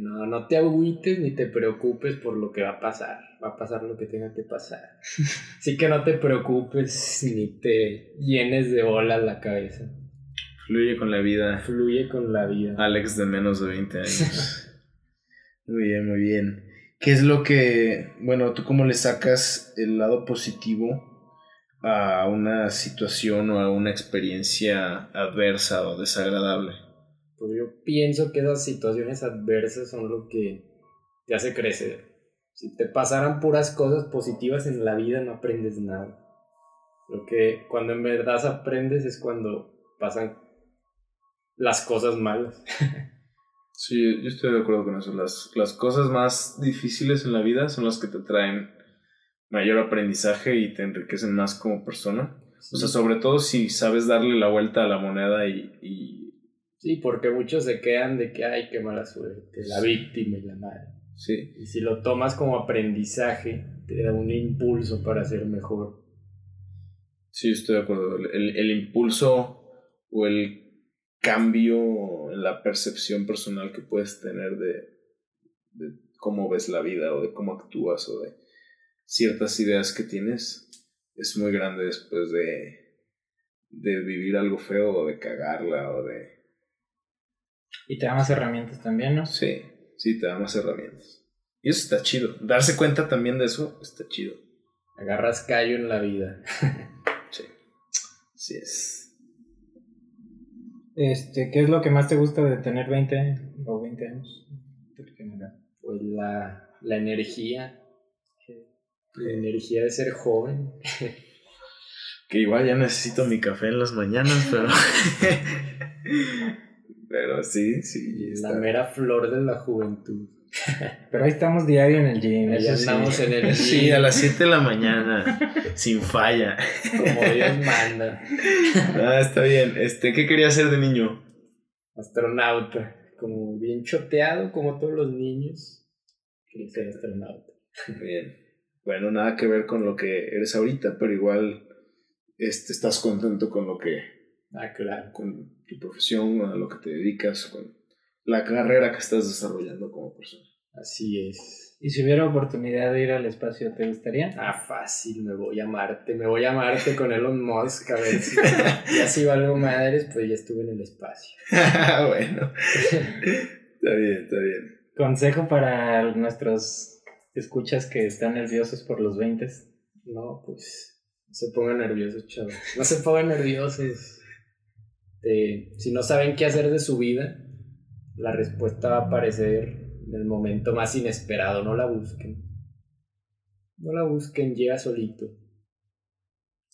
No, no te agüites ni te preocupes por lo que va a pasar. Va a pasar lo que tenga que pasar. Así que no te preocupes ni te llenes de bolas la cabeza. Fluye con la vida. Fluye con la vida. Alex de menos de 20 años. Muy bien, muy bien. ¿Qué es lo que, bueno, tú cómo le sacas el lado positivo a una situación o a una experiencia adversa o desagradable? Pues yo pienso que esas situaciones adversas son lo que te hace crecer. Si te pasaran puras cosas positivas en la vida no aprendes nada. Lo que cuando en verdad aprendes es cuando pasan las cosas malas. Sí, yo estoy de acuerdo con eso. Las, las cosas más difíciles en la vida son las que te traen mayor aprendizaje y te enriquecen más como persona. O sea, sobre todo si sabes darle la vuelta a la moneda y, y... Sí, porque muchos se quedan de que, ay, qué mala suerte, la víctima y la madre. Sí. Y si lo tomas como aprendizaje, te da un impulso para ser mejor. Sí, estoy de acuerdo. El, el impulso o el cambio en la percepción personal que puedes tener de, de, cómo ves la vida o de cómo actúas o de ciertas ideas que tienes es muy grande después de, de vivir algo feo o de cagarla o de... Y te da más herramientas también, ¿no? Sí, sí, te da más herramientas. Y eso está chido. Darse cuenta también de eso está chido. Agarras callo en la vida. sí, sí es. Este, ¿Qué es lo que más te gusta de tener 20 o 20 años? Pues la, la energía. La energía de ser joven. que igual ya necesito mi café en las mañanas, pero. pero sí, sí. La mera flor de la juventud. Pero ahí estamos diario en el gym. Ahí andamos en el gym. Sí, a las 7 de la mañana, sin falla. Como Dios manda. Ah, está bien. Este, ¿Qué quería hacer de niño? Astronauta. Como bien choteado, como todos los niños. Quería ser astronauta. Bien. Bueno, nada que ver con lo que eres ahorita, pero igual este, estás contento con lo que... Ah, claro. Con tu profesión, a lo que te dedicas, con la carrera que estás desarrollando como persona. Así es. ¿Y si hubiera oportunidad de ir al espacio, te gustaría? Ah, fácil, me voy a Marte, me voy a Marte con Elon Musk, a ver si ya si valgo madres, pues ya estuve en el espacio. bueno, está bien, está bien. Consejo para nuestros escuchas que están nerviosos por los 20. No, pues no se pongan nerviosos, chavos. No se pongan nerviosos. si no saben qué hacer de su vida, la respuesta va a aparecer en el momento más inesperado, no la busquen. No la busquen, llega solito.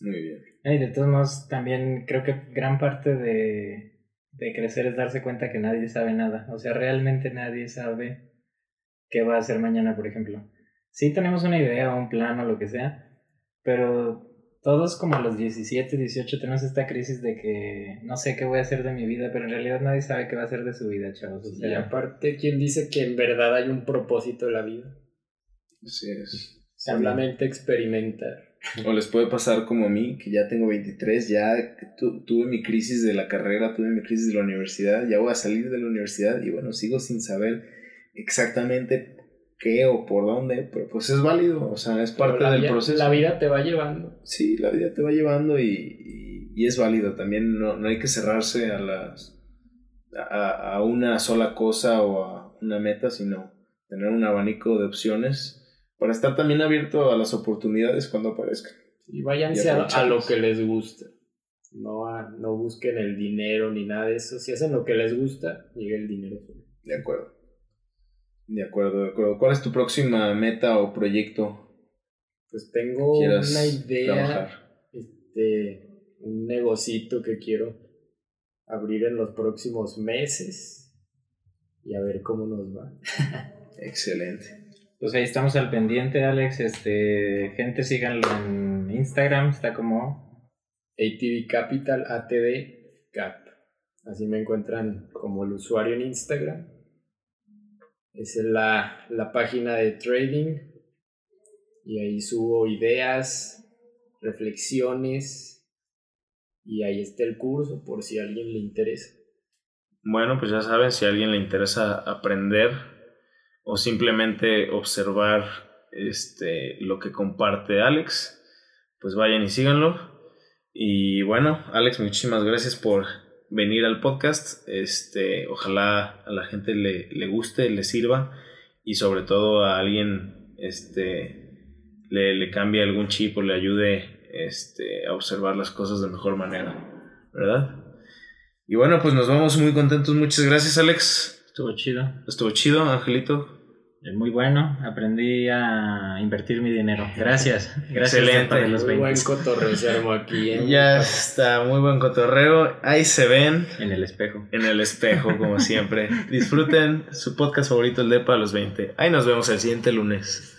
Muy bien. Y de todos modos, también creo que gran parte de, de crecer es darse cuenta que nadie sabe nada. O sea, realmente nadie sabe qué va a hacer mañana, por ejemplo. Sí tenemos una idea o un plan o lo que sea, pero todos como a los 17, 18 tenemos esta crisis de que no sé qué voy a hacer de mi vida, pero en realidad nadie sabe qué va a hacer de su vida, chavos. y aparte, ¿quién dice que en verdad hay un propósito en la vida? Así es. Solamente experimentar. O les puede pasar como a mí, que ya tengo 23, ya tuve mi crisis de la carrera, tuve mi crisis de la universidad, ya voy a salir de la universidad y bueno, sigo sin saber exactamente qué o por dónde, pero pues es válido, o sea, es parte del proceso. La vida te va llevando. Sí, la vida te va llevando y, y, es válido. También no, no, hay que cerrarse a las a, a, una sola cosa o a una meta, sino tener un abanico de opciones para estar también abierto a las oportunidades cuando aparezcan. Y váyanse a, a, lo que les gusta. No, a, no busquen el dinero ni nada de eso. Si hacen lo que les gusta, llega el dinero. De acuerdo. De acuerdo, de acuerdo. ¿Cuál es tu próxima meta o proyecto? Pues tengo una idea, este, un negocito que quiero abrir en los próximos meses y a ver cómo nos va. Excelente. Pues ahí estamos al pendiente, Alex. Este, gente, síganlo en Instagram, está como ATV Capital, ATD Cap. Así me encuentran como el usuario en Instagram. Es la, la página de trading y ahí subo ideas, reflexiones y ahí está el curso por si a alguien le interesa. Bueno, pues ya saben, si a alguien le interesa aprender o simplemente observar este, lo que comparte Alex, pues vayan y síganlo. Y bueno, Alex, muchísimas gracias por venir al podcast. Este, ojalá a la gente le, le guste, le sirva y sobre todo a alguien este, le, le cambie algún chip o le ayude este, a observar las cosas de mejor manera, ¿verdad? Y bueno, pues nos vamos muy contentos. Muchas gracias, Alex. Estuvo chido. Estuvo chido, Angelito. Muy bueno. Aprendí a invertir mi dinero. Gracias. Gracias Excelente. De los Muy 20. buen cotorreo se armó aquí. ¿eh? Ya está, muy buen cotorreo. Ahí se ven En el espejo. en el espejo, como siempre. Disfruten su podcast favorito, el Depa a los 20. Ahí nos vemos el siguiente lunes.